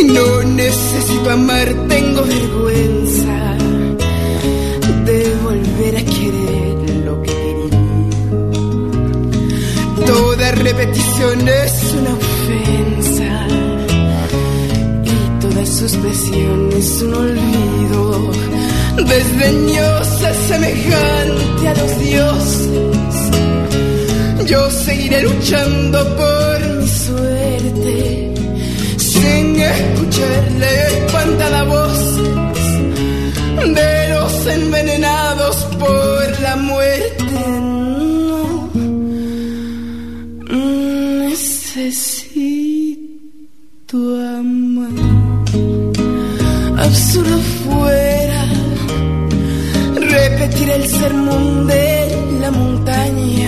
Y no necesito amar, tengo vergüenza de volver a repetición es una ofensa y toda suspesión es un olvido desdeñosa semejante a los dioses. Yo seguiré luchando por mi suerte sin escuchar la espantada voz de los envenenados por la muerte. Necesito amar. Absurdo fuera repetir el sermón de la montaña.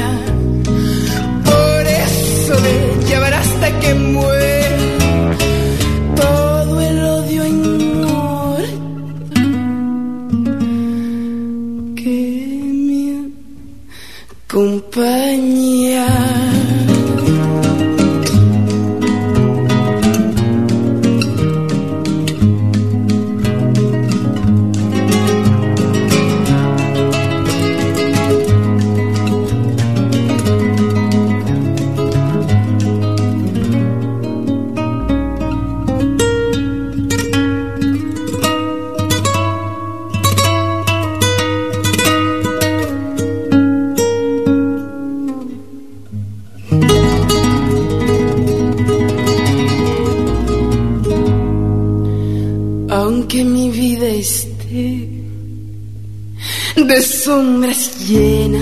Sombras llena,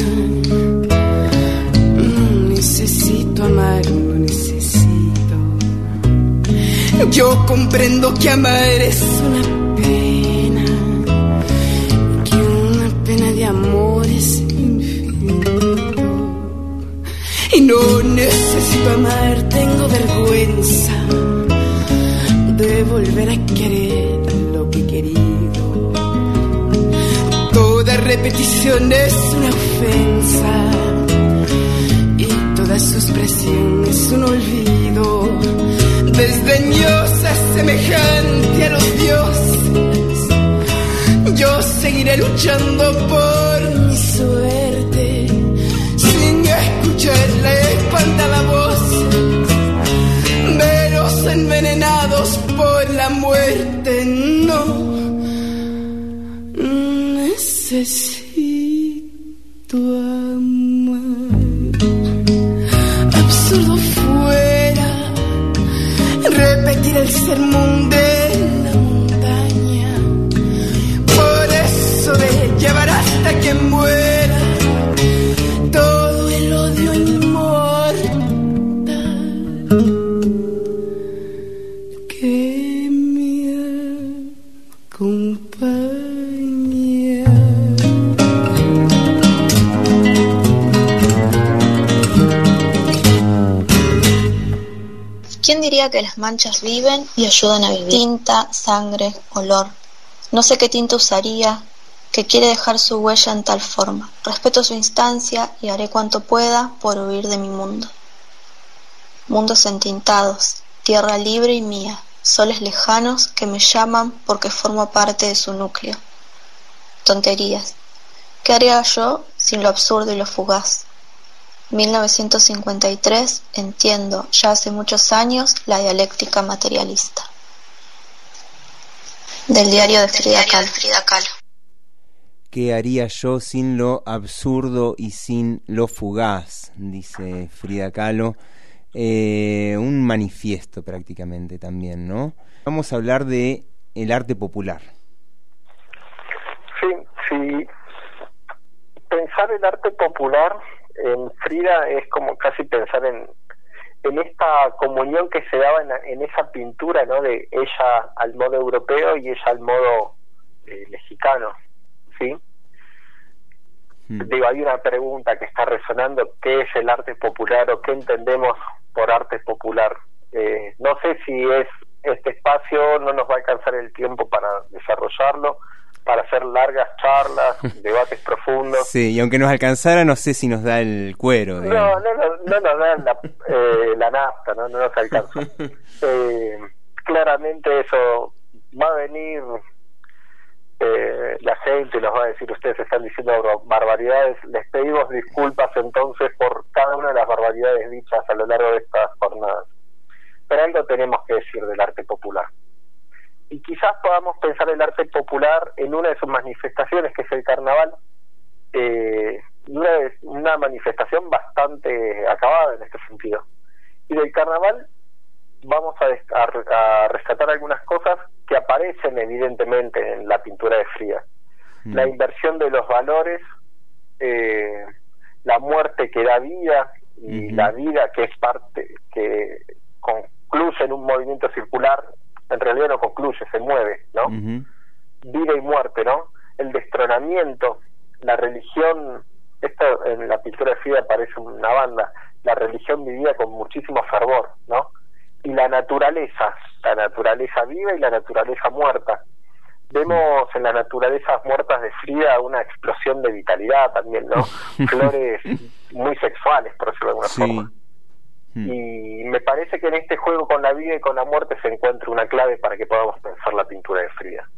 no necesito amar, no necesito. Yo comprendo que amar es una pena, que una pena de amor es infinito. Y no necesito amar, tengo vergüenza de volver a querer repetición es una ofensa y toda supresión es un olvido desdeñosa, semejante a los dioses. Yo seguiré luchando por mi suerte, sin escuchar la espantada voz de los envenenados por la muerte. Necesito amar. Absurdo fuera repetir el sermón que las manchas viven y ayudan a vivir? Tinta, sangre, olor. No sé qué tinta usaría, que quiere dejar su huella en tal forma. Respeto su instancia y haré cuanto pueda por huir de mi mundo. Mundos entintados, tierra libre y mía, soles lejanos que me llaman porque formo parte de su núcleo. Tonterías. ¿Qué haría yo sin lo absurdo y lo fugaz? 1953 entiendo ya hace muchos años la dialéctica materialista. Del diario de Frida Kahlo. ¿Qué haría yo sin lo absurdo y sin lo fugaz? Dice Frida Kahlo. Eh, un manifiesto prácticamente también, ¿no? Vamos a hablar de el arte popular. Sí, sí. Pensar el arte popular en Frida es como casi pensar en, en esta comunión que se daba en, en esa pintura, ¿no? De ella al modo europeo y ella al modo eh, mexicano, ¿sí? Digo, hay una pregunta que está resonando, ¿qué es el arte popular o qué entendemos por arte popular? Eh, no sé si es este espacio, no nos va a alcanzar el tiempo para desarrollarlo, para hacer largas charlas, debates profundos. Sí, y aunque nos alcanzara, no sé si nos da el cuero. No, no, no, no nos la, eh, la nafta, no, no nos alcanza. Eh, claramente eso va a venir eh, la gente nos va a decir ustedes están diciendo barbaridades les pedimos disculpas entonces por cada una de las barbaridades dichas a lo largo de estas jornadas pero algo tenemos que decir del arte popular y quizás podamos pensar el arte popular en una de sus manifestaciones que es el carnaval eh, una, una manifestación bastante acabada en este sentido y del carnaval vamos a, a, a, rescatar algunas cosas que aparecen evidentemente en la pintura de Frida. Mm. La inversión de los valores, eh, la muerte que da vida y la vida que es parte, que concluye en un movimiento circular, en realidad no concluye, se mueve, ¿no? Uh -huh. Vida y muerte, ¿no? El destronamiento, la religión, esto en la pintura de Frida parece una banda, la religión vivida con muchísimo fervor, ¿no? y la naturaleza, la naturaleza viva y la naturaleza muerta. Vemos en las naturalezas muertas de Frida una explosión de vitalidad también, ¿no? Flores muy sexuales, por decirlo de alguna sí. forma. Y me parece que en este juego con la vida y con la muerte se encuentra una clave para que podamos pensar la pintura de Frida.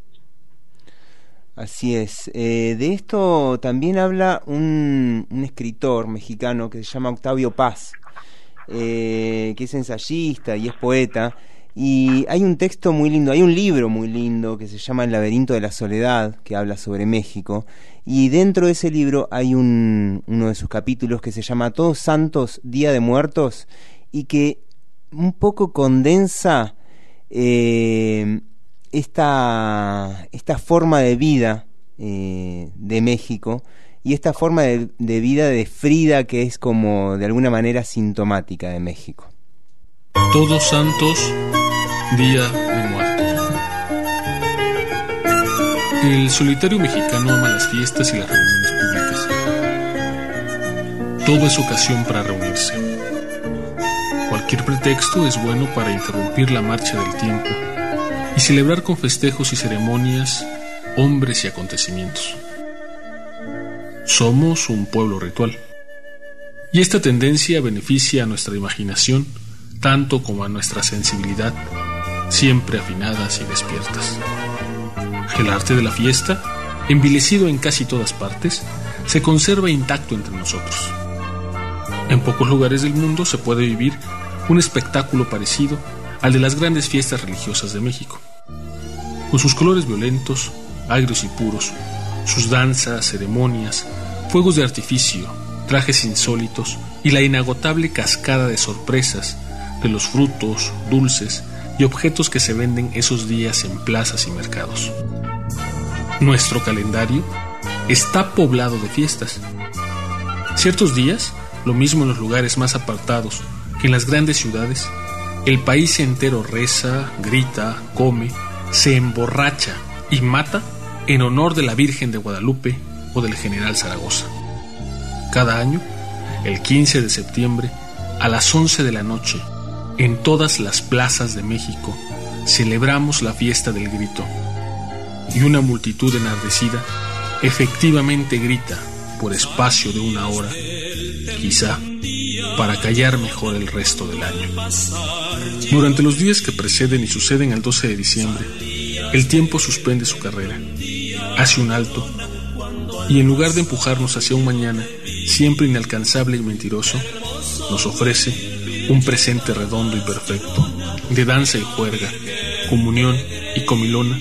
Así es. Eh, de esto también habla un, un escritor mexicano que se llama Octavio Paz eh, que es ensayista y es poeta. Y hay un texto muy lindo, hay un libro muy lindo que se llama El laberinto de la soledad, que habla sobre México. Y dentro de ese libro hay un, uno de sus capítulos que se llama Todos Santos, Día de Muertos, y que un poco condensa eh, esta, esta forma de vida eh, de México y esta forma de, de, vida de Frida que es como de alguna manera sintomática de México. Todos Santos, Día de Muertos. El solitario mexicano ama las fiestas y las reuniones públicas. Todo es ocasión para reunirse. Cualquier pretexto es bueno para interrumpir la marcha del tiempo y celebrar con festejos y ceremonias hombres y acontecimientos. Somos un pueblo ritual. Y esta tendencia beneficia a nuestra imaginación tanto como a nuestra sensibilidad, siempre afinadas y despiertas. El arte de la fiesta, envilecido en casi todas partes, se conserva intacto entre nosotros. En pocos lugares del mundo se puede vivir un espectáculo parecido al de las grandes fiestas religiosas de México. Con sus colores violentos, agrios y puros, sus danzas, ceremonias, fuegos de artificio, trajes insólitos y la inagotable cascada de sorpresas de los frutos, dulces y objetos que se venden esos días en plazas y mercados. Nuestro calendario está poblado de fiestas. Ciertos días, lo mismo en los lugares más apartados que en las grandes ciudades, el país entero reza, grita, come, se emborracha y mata en honor de la Virgen de Guadalupe o del general Zaragoza. Cada año, el 15 de septiembre, a las 11 de la noche, en todas las plazas de México, celebramos la fiesta del grito. Y una multitud enardecida efectivamente grita por espacio de una hora, quizá para callar mejor el resto del año. Durante los días que preceden y suceden al 12 de diciembre, el tiempo suspende su carrera, hace un alto, y en lugar de empujarnos hacia un mañana siempre inalcanzable y mentiroso, nos ofrece un presente redondo y perfecto, de danza y juerga, comunión y comilona,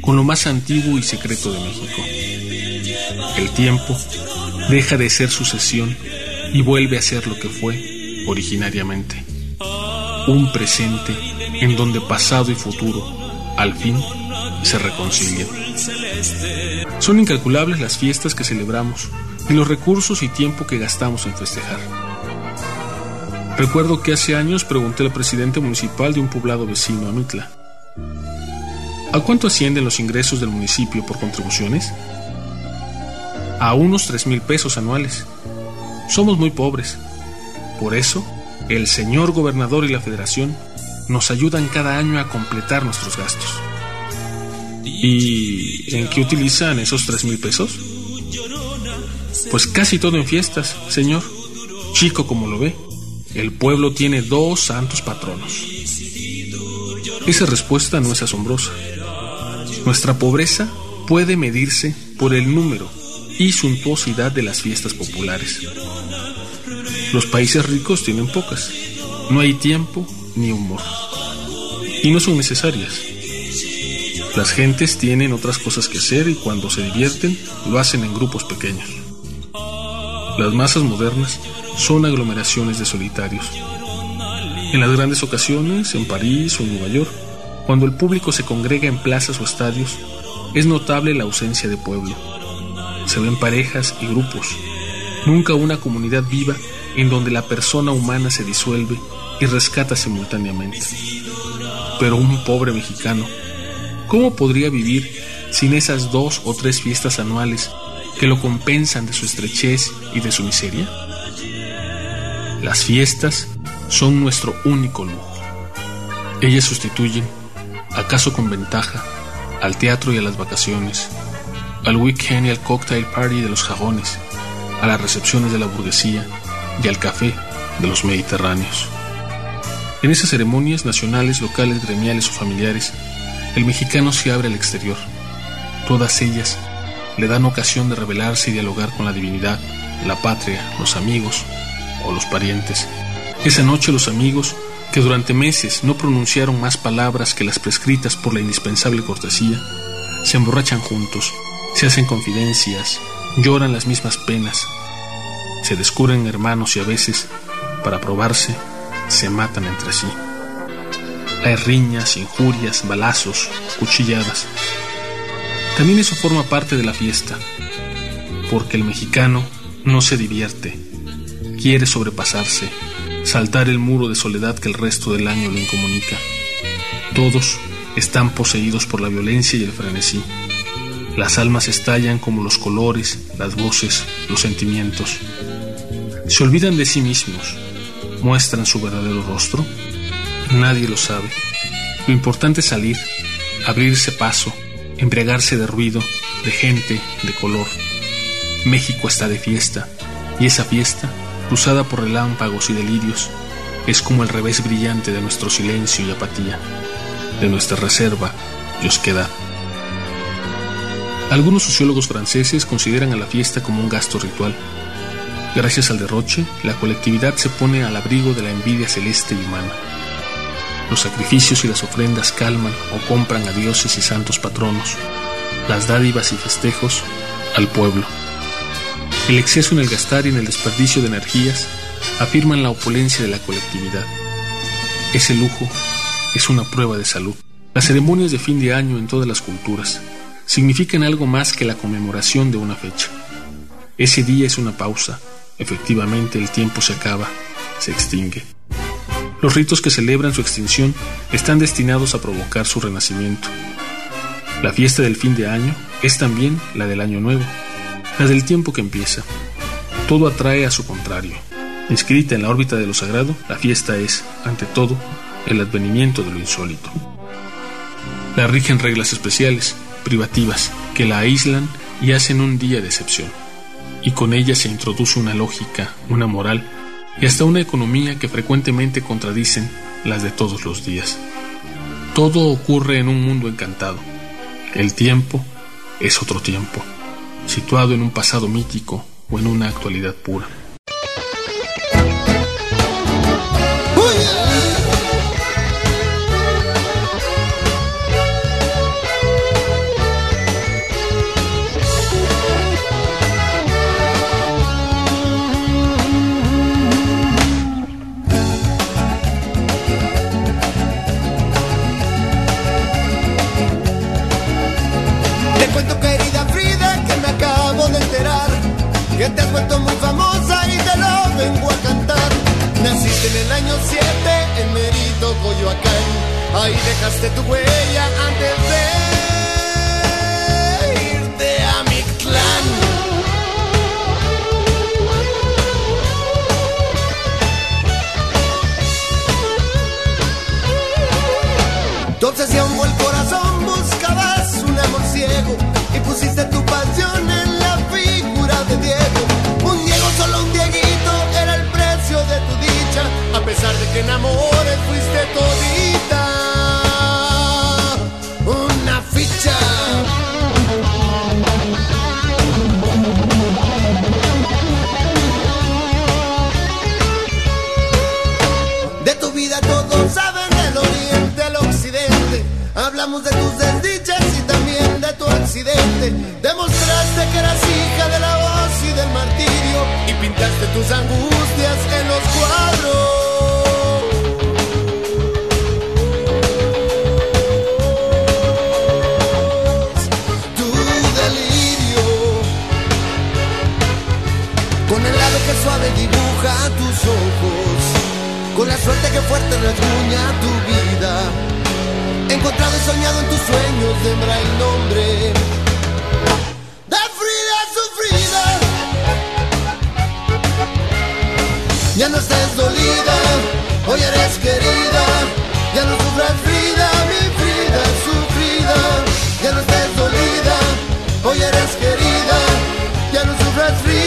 con lo más antiguo y secreto de México. El tiempo deja de ser sucesión y vuelve a ser lo que fue originariamente. Un presente en donde pasado y futuro, al fin, se reconcilian. Son incalculables las fiestas que celebramos y los recursos y tiempo que gastamos en festejar. Recuerdo que hace años pregunté al presidente municipal de un poblado vecino a Mitla. ¿A cuánto ascienden los ingresos del municipio por contribuciones? A unos tres mil pesos anuales. Somos muy pobres. Por eso, el señor gobernador y la federación nos ayudan cada año a completar nuestros gastos. ¿Y en qué utilizan esos tres mil pesos? Pues casi todo en fiestas, señor. Chico como lo ve, el pueblo tiene dos santos patronos. Esa respuesta no es asombrosa. Nuestra pobreza puede medirse por el número y suntuosidad de las fiestas populares. Los países ricos tienen pocas. No hay tiempo ni humor. Y no son necesarias. Las gentes tienen otras cosas que hacer y cuando se divierten lo hacen en grupos pequeños. Las masas modernas son aglomeraciones de solitarios. En las grandes ocasiones, en París o en Nueva York, cuando el público se congrega en plazas o estadios, es notable la ausencia de pueblo. Se ven parejas y grupos, nunca una comunidad viva en donde la persona humana se disuelve y rescata simultáneamente. Pero un pobre mexicano, ¿cómo podría vivir sin esas dos o tres fiestas anuales que lo compensan de su estrechez y de su miseria? Las fiestas son nuestro único lujo. Ellas sustituyen, acaso con ventaja, al teatro y a las vacaciones, al weekend y al cocktail party de los jagones, a las recepciones de la burguesía y al café de los mediterráneos. En esas ceremonias nacionales, locales, gremiales o familiares, el mexicano se abre al exterior. Todas ellas le dan ocasión de revelarse y dialogar con la divinidad, la patria, los amigos o los parientes. Esa noche los amigos, que durante meses no pronunciaron más palabras que las prescritas por la indispensable cortesía, se emborrachan juntos, se hacen confidencias, lloran las mismas penas, se descubren hermanos y a veces, para probarse, se matan entre sí. Hay riñas, injurias, balazos, cuchilladas. También eso forma parte de la fiesta, porque el mexicano no se divierte, quiere sobrepasarse, saltar el muro de soledad que el resto del año lo incomunica. Todos están poseídos por la violencia y el frenesí. Las almas estallan como los colores, las voces, los sentimientos. Se olvidan de sí mismos, muestran su verdadero rostro. Nadie lo sabe. Lo importante es salir, abrirse paso, embriagarse de ruido, de gente, de color. México está de fiesta, y esa fiesta, cruzada por relámpagos y delirios, es como el revés brillante de nuestro silencio y apatía, de nuestra reserva y osquedad. Algunos sociólogos franceses consideran a la fiesta como un gasto ritual. Gracias al derroche, la colectividad se pone al abrigo de la envidia celeste y humana. Los sacrificios y las ofrendas calman o compran a dioses y santos patronos, las dádivas y festejos al pueblo. El exceso en el gastar y en el desperdicio de energías afirman la opulencia de la colectividad. Ese lujo es una prueba de salud. Las ceremonias de fin de año en todas las culturas significan algo más que la conmemoración de una fecha. Ese día es una pausa. Efectivamente, el tiempo se acaba, se extingue. Los ritos que celebran su extinción están destinados a provocar su renacimiento. La fiesta del fin de año es también la del año nuevo, la del tiempo que empieza. Todo atrae a su contrario. Inscrita en la órbita de lo sagrado, la fiesta es, ante todo, el advenimiento de lo insólito. La rigen reglas especiales, privativas, que la aíslan y hacen un día de excepción. Y con ellas se introduce una lógica, una moral y hasta una economía que frecuentemente contradicen las de todos los días. Todo ocurre en un mundo encantado. El tiempo es otro tiempo, situado en un pasado mítico o en una actualidad pura. En el año 7 en Merito, Coyoacán. Ahí dejaste tu huella antes de irte a mi clan. Tu obsesión fue el corazón, buscabas un amor ciego y pusiste tu pasión en la figura de Diego. Un Diego, solo un Dieguito, a pesar de que en amores fuiste todita. Una ficha. De tu vida todos saben del oriente al occidente. Hablamos de tus desdichas y también de tu accidente. Demostraste que eras hija de la voz y del martirio y pintaste tus angustias que fuerte rasguña tu vida. Encontrado y soñado en tus sueños tendrá el nombre de Frida sufrida. Ya no estés dolida, hoy eres querida. Ya no sufras Frida, mi Frida sufrida. Ya no estés dolida, hoy eres querida. Ya no sufras Frida,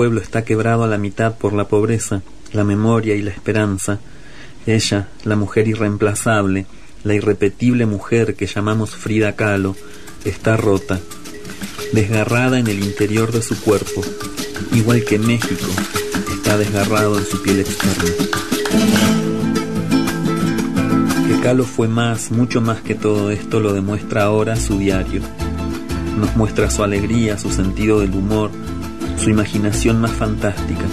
pueblo está quebrado a la mitad por la pobreza, la memoria y la esperanza, ella, la mujer irreemplazable, la irrepetible mujer que llamamos Frida Kahlo, está rota, desgarrada en el interior de su cuerpo, igual que México está desgarrado en su piel externa. Que Kahlo fue más, mucho más que todo esto, lo demuestra ahora su diario. Nos muestra su alegría, su sentido del humor, su imaginación más fantástica.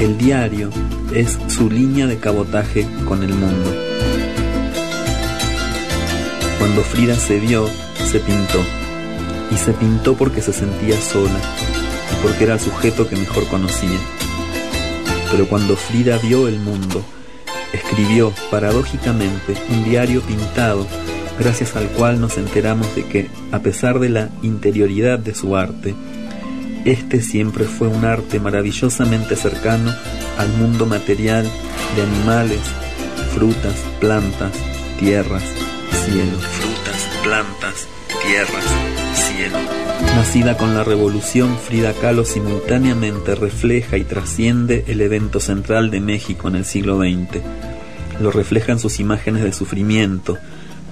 El diario es su línea de cabotaje con el mundo. Cuando Frida se vio, se pintó. Y se pintó porque se sentía sola y porque era el sujeto que mejor conocía. Pero cuando Frida vio el mundo, escribió, paradójicamente, un diario pintado, gracias al cual nos enteramos de que, a pesar de la interioridad de su arte, este siempre fue un arte maravillosamente cercano al mundo material de animales, frutas, plantas, tierras, cielo. Frutas, plantas, tierras, cielo. Nacida con la revolución, Frida Kahlo simultáneamente refleja y trasciende el evento central de México en el siglo XX. Lo reflejan sus imágenes de sufrimiento,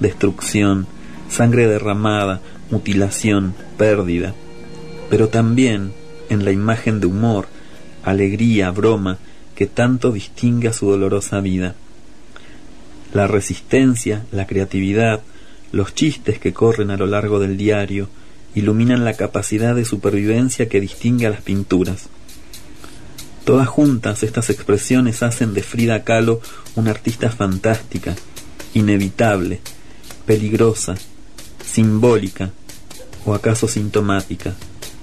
destrucción, sangre derramada, mutilación, pérdida, pero también en la imagen de humor, alegría, broma, que tanto distingue a su dolorosa vida. La resistencia, la creatividad, los chistes que corren a lo largo del diario, iluminan la capacidad de supervivencia que distingue a las pinturas. Todas juntas estas expresiones hacen de Frida Kahlo una artista fantástica, inevitable, peligrosa, simbólica o acaso sintomática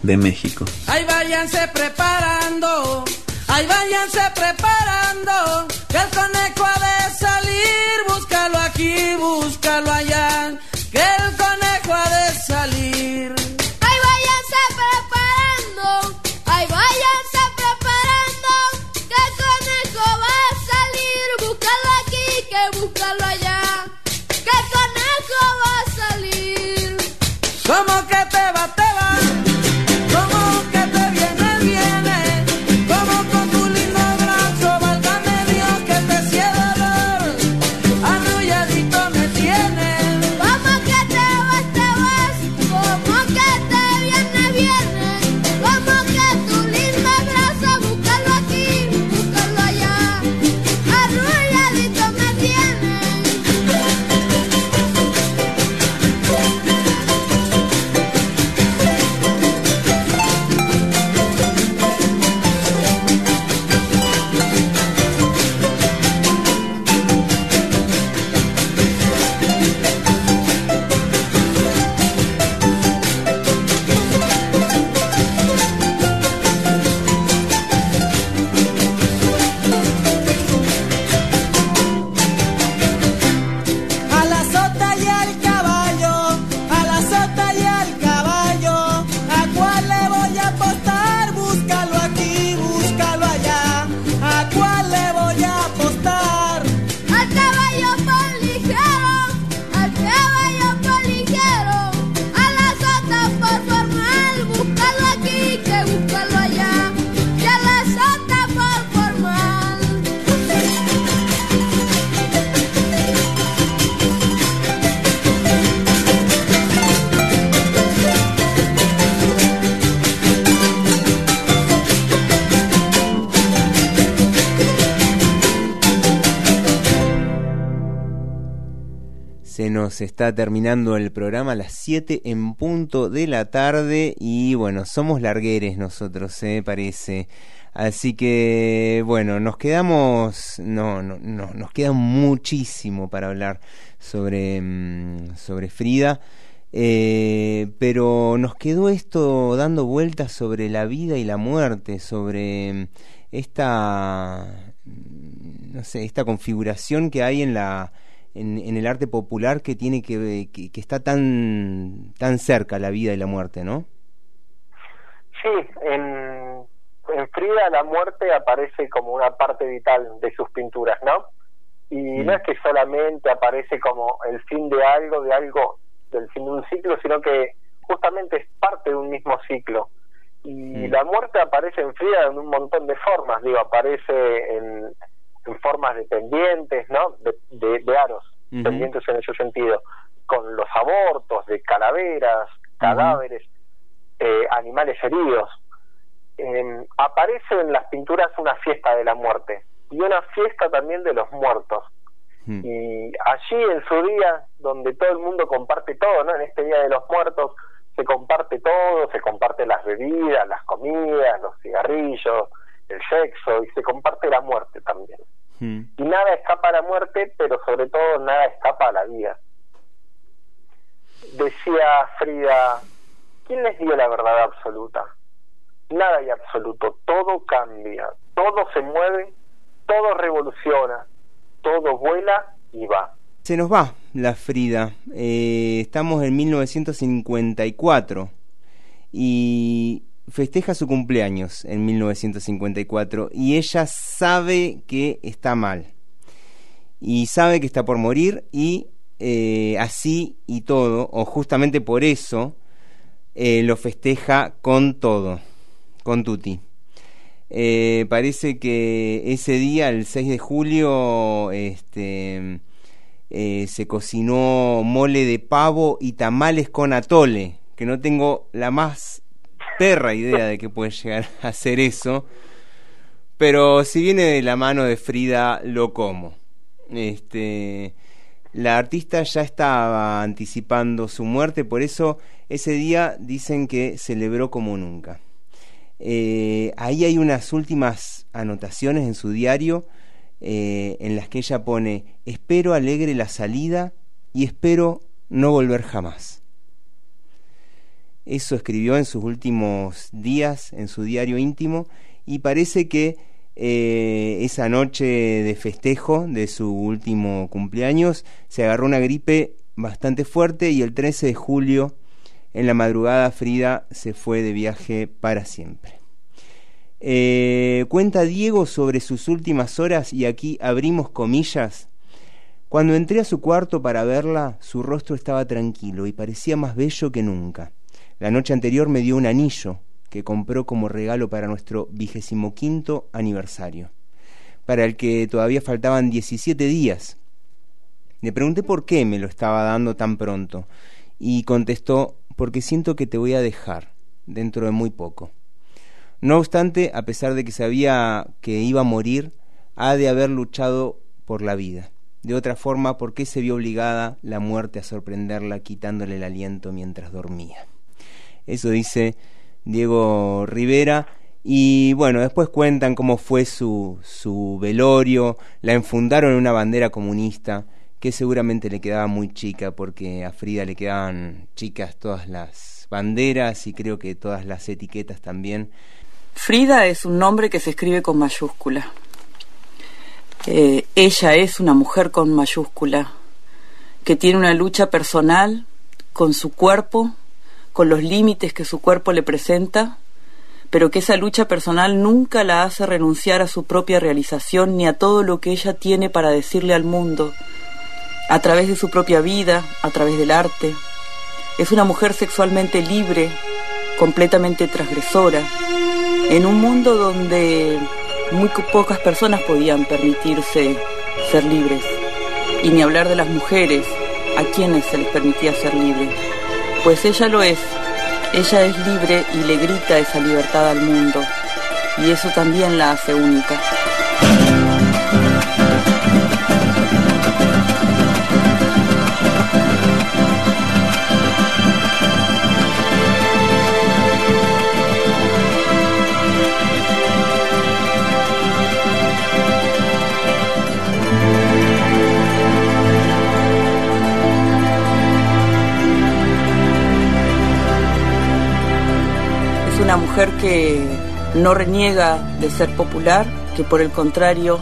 de México. Ahí váyanse preparando, ahí váyanse preparando, que el conejo ha de salir, búscalo aquí, búscalo allá, que el conejo ha de salir. Nos está terminando el programa a las 7 en punto de la tarde y bueno, somos largueres nosotros, ¿eh? parece. Así que bueno, nos quedamos, no, no, no, nos queda muchísimo para hablar sobre, mm, sobre Frida. Eh, pero nos quedó esto dando vueltas sobre la vida y la muerte, sobre mm, esta, mm, no sé, esta configuración que hay en la, en, el arte popular que tiene que, que, está tan tan cerca la vida y la muerte, ¿no? Sí, en, en Frida la muerte aparece como una parte vital de sus pinturas, ¿no? Y no es que solamente aparece como el fin de algo, de algo, del fin de un ciclo, sino que justamente es parte de un mismo ciclo. Y la muerte aparece en Frida en un montón de formas, digo, aparece en, en formas dependientes, ¿no? De, de, aros, pendientes en ese sentido, con los abortos, de calaveras, cadáveres, eh, animales heridos. aparece en las pinturas una fiesta de la muerte y una fiesta también de los muertos. Y allí en su día, donde todo el mundo comparte todo, ¿no? En este Día de los Muertos se comparte todo, se comparte las bebidas, las comidas, los cigarrillos, el sexo y se comparte la muerte también. Hmm. Y nada escapa a la muerte, pero sobre todo nada escapa a la vida. Decía Frida, ¿quién les dio la verdad absoluta? Nada hay absoluto, todo cambia, todo se mueve, todo revoluciona, todo vuela y va. Se nos va la Frida. Eh, estamos en 1954 y festeja su cumpleaños en 1954 y ella sabe que está mal y sabe que está por morir y eh, así y todo, o justamente por eso, eh, lo festeja con todo, con Tuti. Eh, parece que ese día, el 6 de julio, este, se cocinó mole de pavo y tamales con atole, que no tengo la más perra idea de que puede llegar a hacer eso. Pero si viene de la mano de Frida, lo como. Este, la artista ya estaba anticipando su muerte, por eso ese día dicen que celebró como nunca. Eh, ahí hay unas últimas anotaciones en su diario eh, en las que ella pone, espero alegre la salida y espero no volver jamás. Eso escribió en sus últimos días en su diario íntimo y parece que eh, esa noche de festejo de su último cumpleaños se agarró una gripe bastante fuerte y el 13 de julio en la madrugada Frida se fue de viaje para siempre. Eh, cuenta Diego sobre sus últimas horas y aquí abrimos comillas. Cuando entré a su cuarto para verla, su rostro estaba tranquilo y parecía más bello que nunca. La noche anterior me dio un anillo que compró como regalo para nuestro vigésimo quinto aniversario, para el que todavía faltaban 17 días. Le pregunté por qué me lo estaba dando tan pronto y contestó porque siento que te voy a dejar dentro de muy poco. No obstante, a pesar de que sabía que iba a morir, ha de haber luchado por la vida. De otra forma, ¿por qué se vio obligada la muerte a sorprenderla quitándole el aliento mientras dormía? Eso dice Diego Rivera. Y bueno, después cuentan cómo fue su, su velorio, la enfundaron en una bandera comunista que seguramente le quedaba muy chica porque a Frida le quedaban chicas todas las banderas y creo que todas las etiquetas también. Frida es un nombre que se escribe con mayúscula. Eh, ella es una mujer con mayúscula, que tiene una lucha personal con su cuerpo, con los límites que su cuerpo le presenta, pero que esa lucha personal nunca la hace renunciar a su propia realización ni a todo lo que ella tiene para decirle al mundo, a través de su propia vida, a través del arte. Es una mujer sexualmente libre, completamente transgresora, en un mundo donde muy pocas personas podían permitirse ser libres, y ni hablar de las mujeres a quienes se les permitía ser libres pues ella lo es. Ella es libre y le grita esa libertad al mundo. Y eso también la hace única. Una mujer que no reniega de ser popular, que por el contrario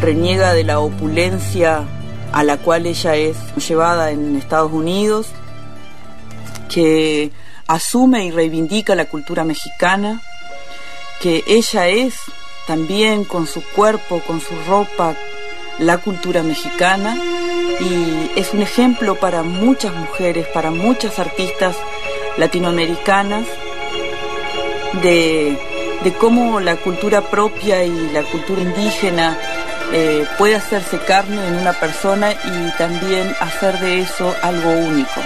reniega de la opulencia a la cual ella es llevada en Estados Unidos, que asume y reivindica la cultura mexicana, que ella es también con su cuerpo, con su ropa, la cultura mexicana y es un ejemplo para muchas mujeres, para muchas artistas latinoamericanas de, de cómo la cultura propia y la cultura indígena eh, puede hacerse carne en una persona y también hacer de eso algo único.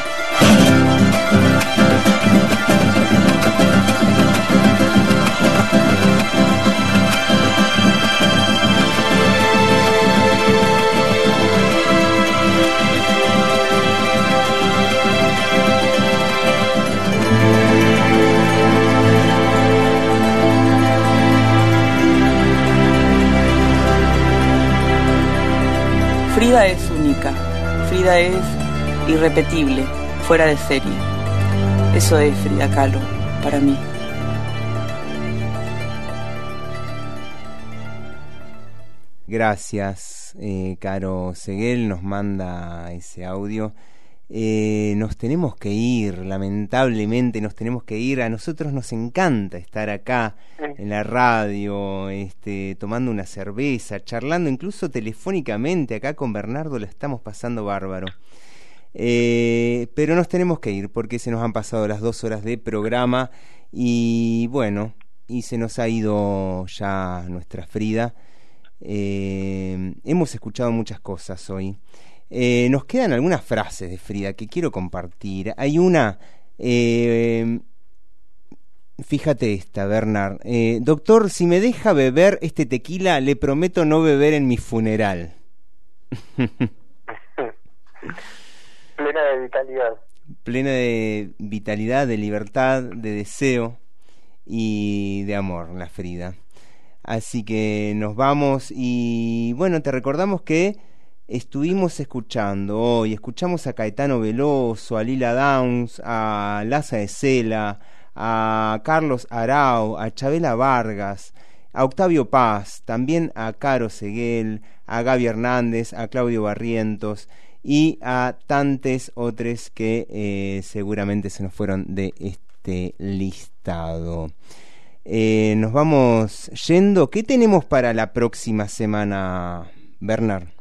Frida es única, Frida es irrepetible, fuera de serie. Eso es Frida Kahlo para mí. Gracias, eh, Caro Seguel nos manda ese audio. Eh, nos tenemos que ir, lamentablemente nos tenemos que ir. A nosotros nos encanta estar acá en la radio, este, tomando una cerveza, charlando incluso telefónicamente acá con Bernardo, lo estamos pasando bárbaro. Eh, pero nos tenemos que ir porque se nos han pasado las dos horas de programa y bueno, y se nos ha ido ya nuestra Frida. Eh, hemos escuchado muchas cosas hoy. Eh, nos quedan algunas frases de Frida que quiero compartir. Hay una, eh, fíjate esta, Bernard. Eh, doctor, si me deja beber este tequila, le prometo no beber en mi funeral. Plena de vitalidad. Plena de vitalidad, de libertad, de deseo y de amor, la Frida. Así que nos vamos y bueno, te recordamos que estuvimos escuchando hoy, escuchamos a Caetano Veloso, a Lila Downs, a Laza de Cela, a Carlos Arau, a Chabela Vargas, a Octavio Paz, también a Caro Seguel, a Gaby Hernández, a Claudio Barrientos y a tantos otros que eh, seguramente se nos fueron de este listado. Eh, nos vamos yendo. ¿Qué tenemos para la próxima semana, Bernard?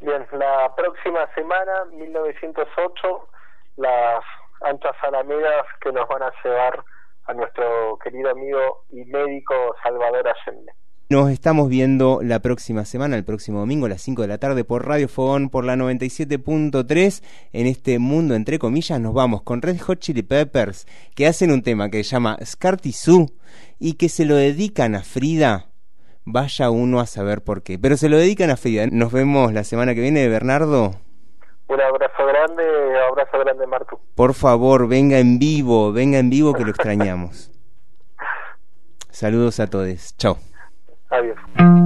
Bien, la próxima semana, 1908, las anchas alamedas que nos van a llevar a nuestro querido amigo y médico Salvador Allende. Nos estamos viendo la próxima semana, el próximo domingo a las 5 de la tarde por Radio Fogón por la 97.3. En este mundo, entre comillas, nos vamos con Red Hot Chili Peppers, que hacen un tema que se llama Scarty Sue y que se lo dedican a Frida. Vaya uno a saber por qué. Pero se lo dedican a Frida. Nos vemos la semana que viene, Bernardo. Un abrazo grande, abrazo grande, Martu. Por favor, venga en vivo, venga en vivo que lo extrañamos. Saludos a todos. Chao. Adiós.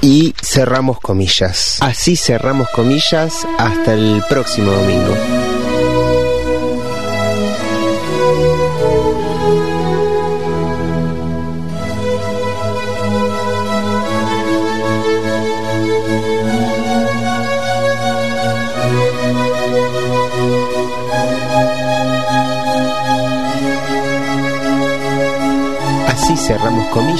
y cerramos comillas. Así cerramos comillas hasta el próximo domingo.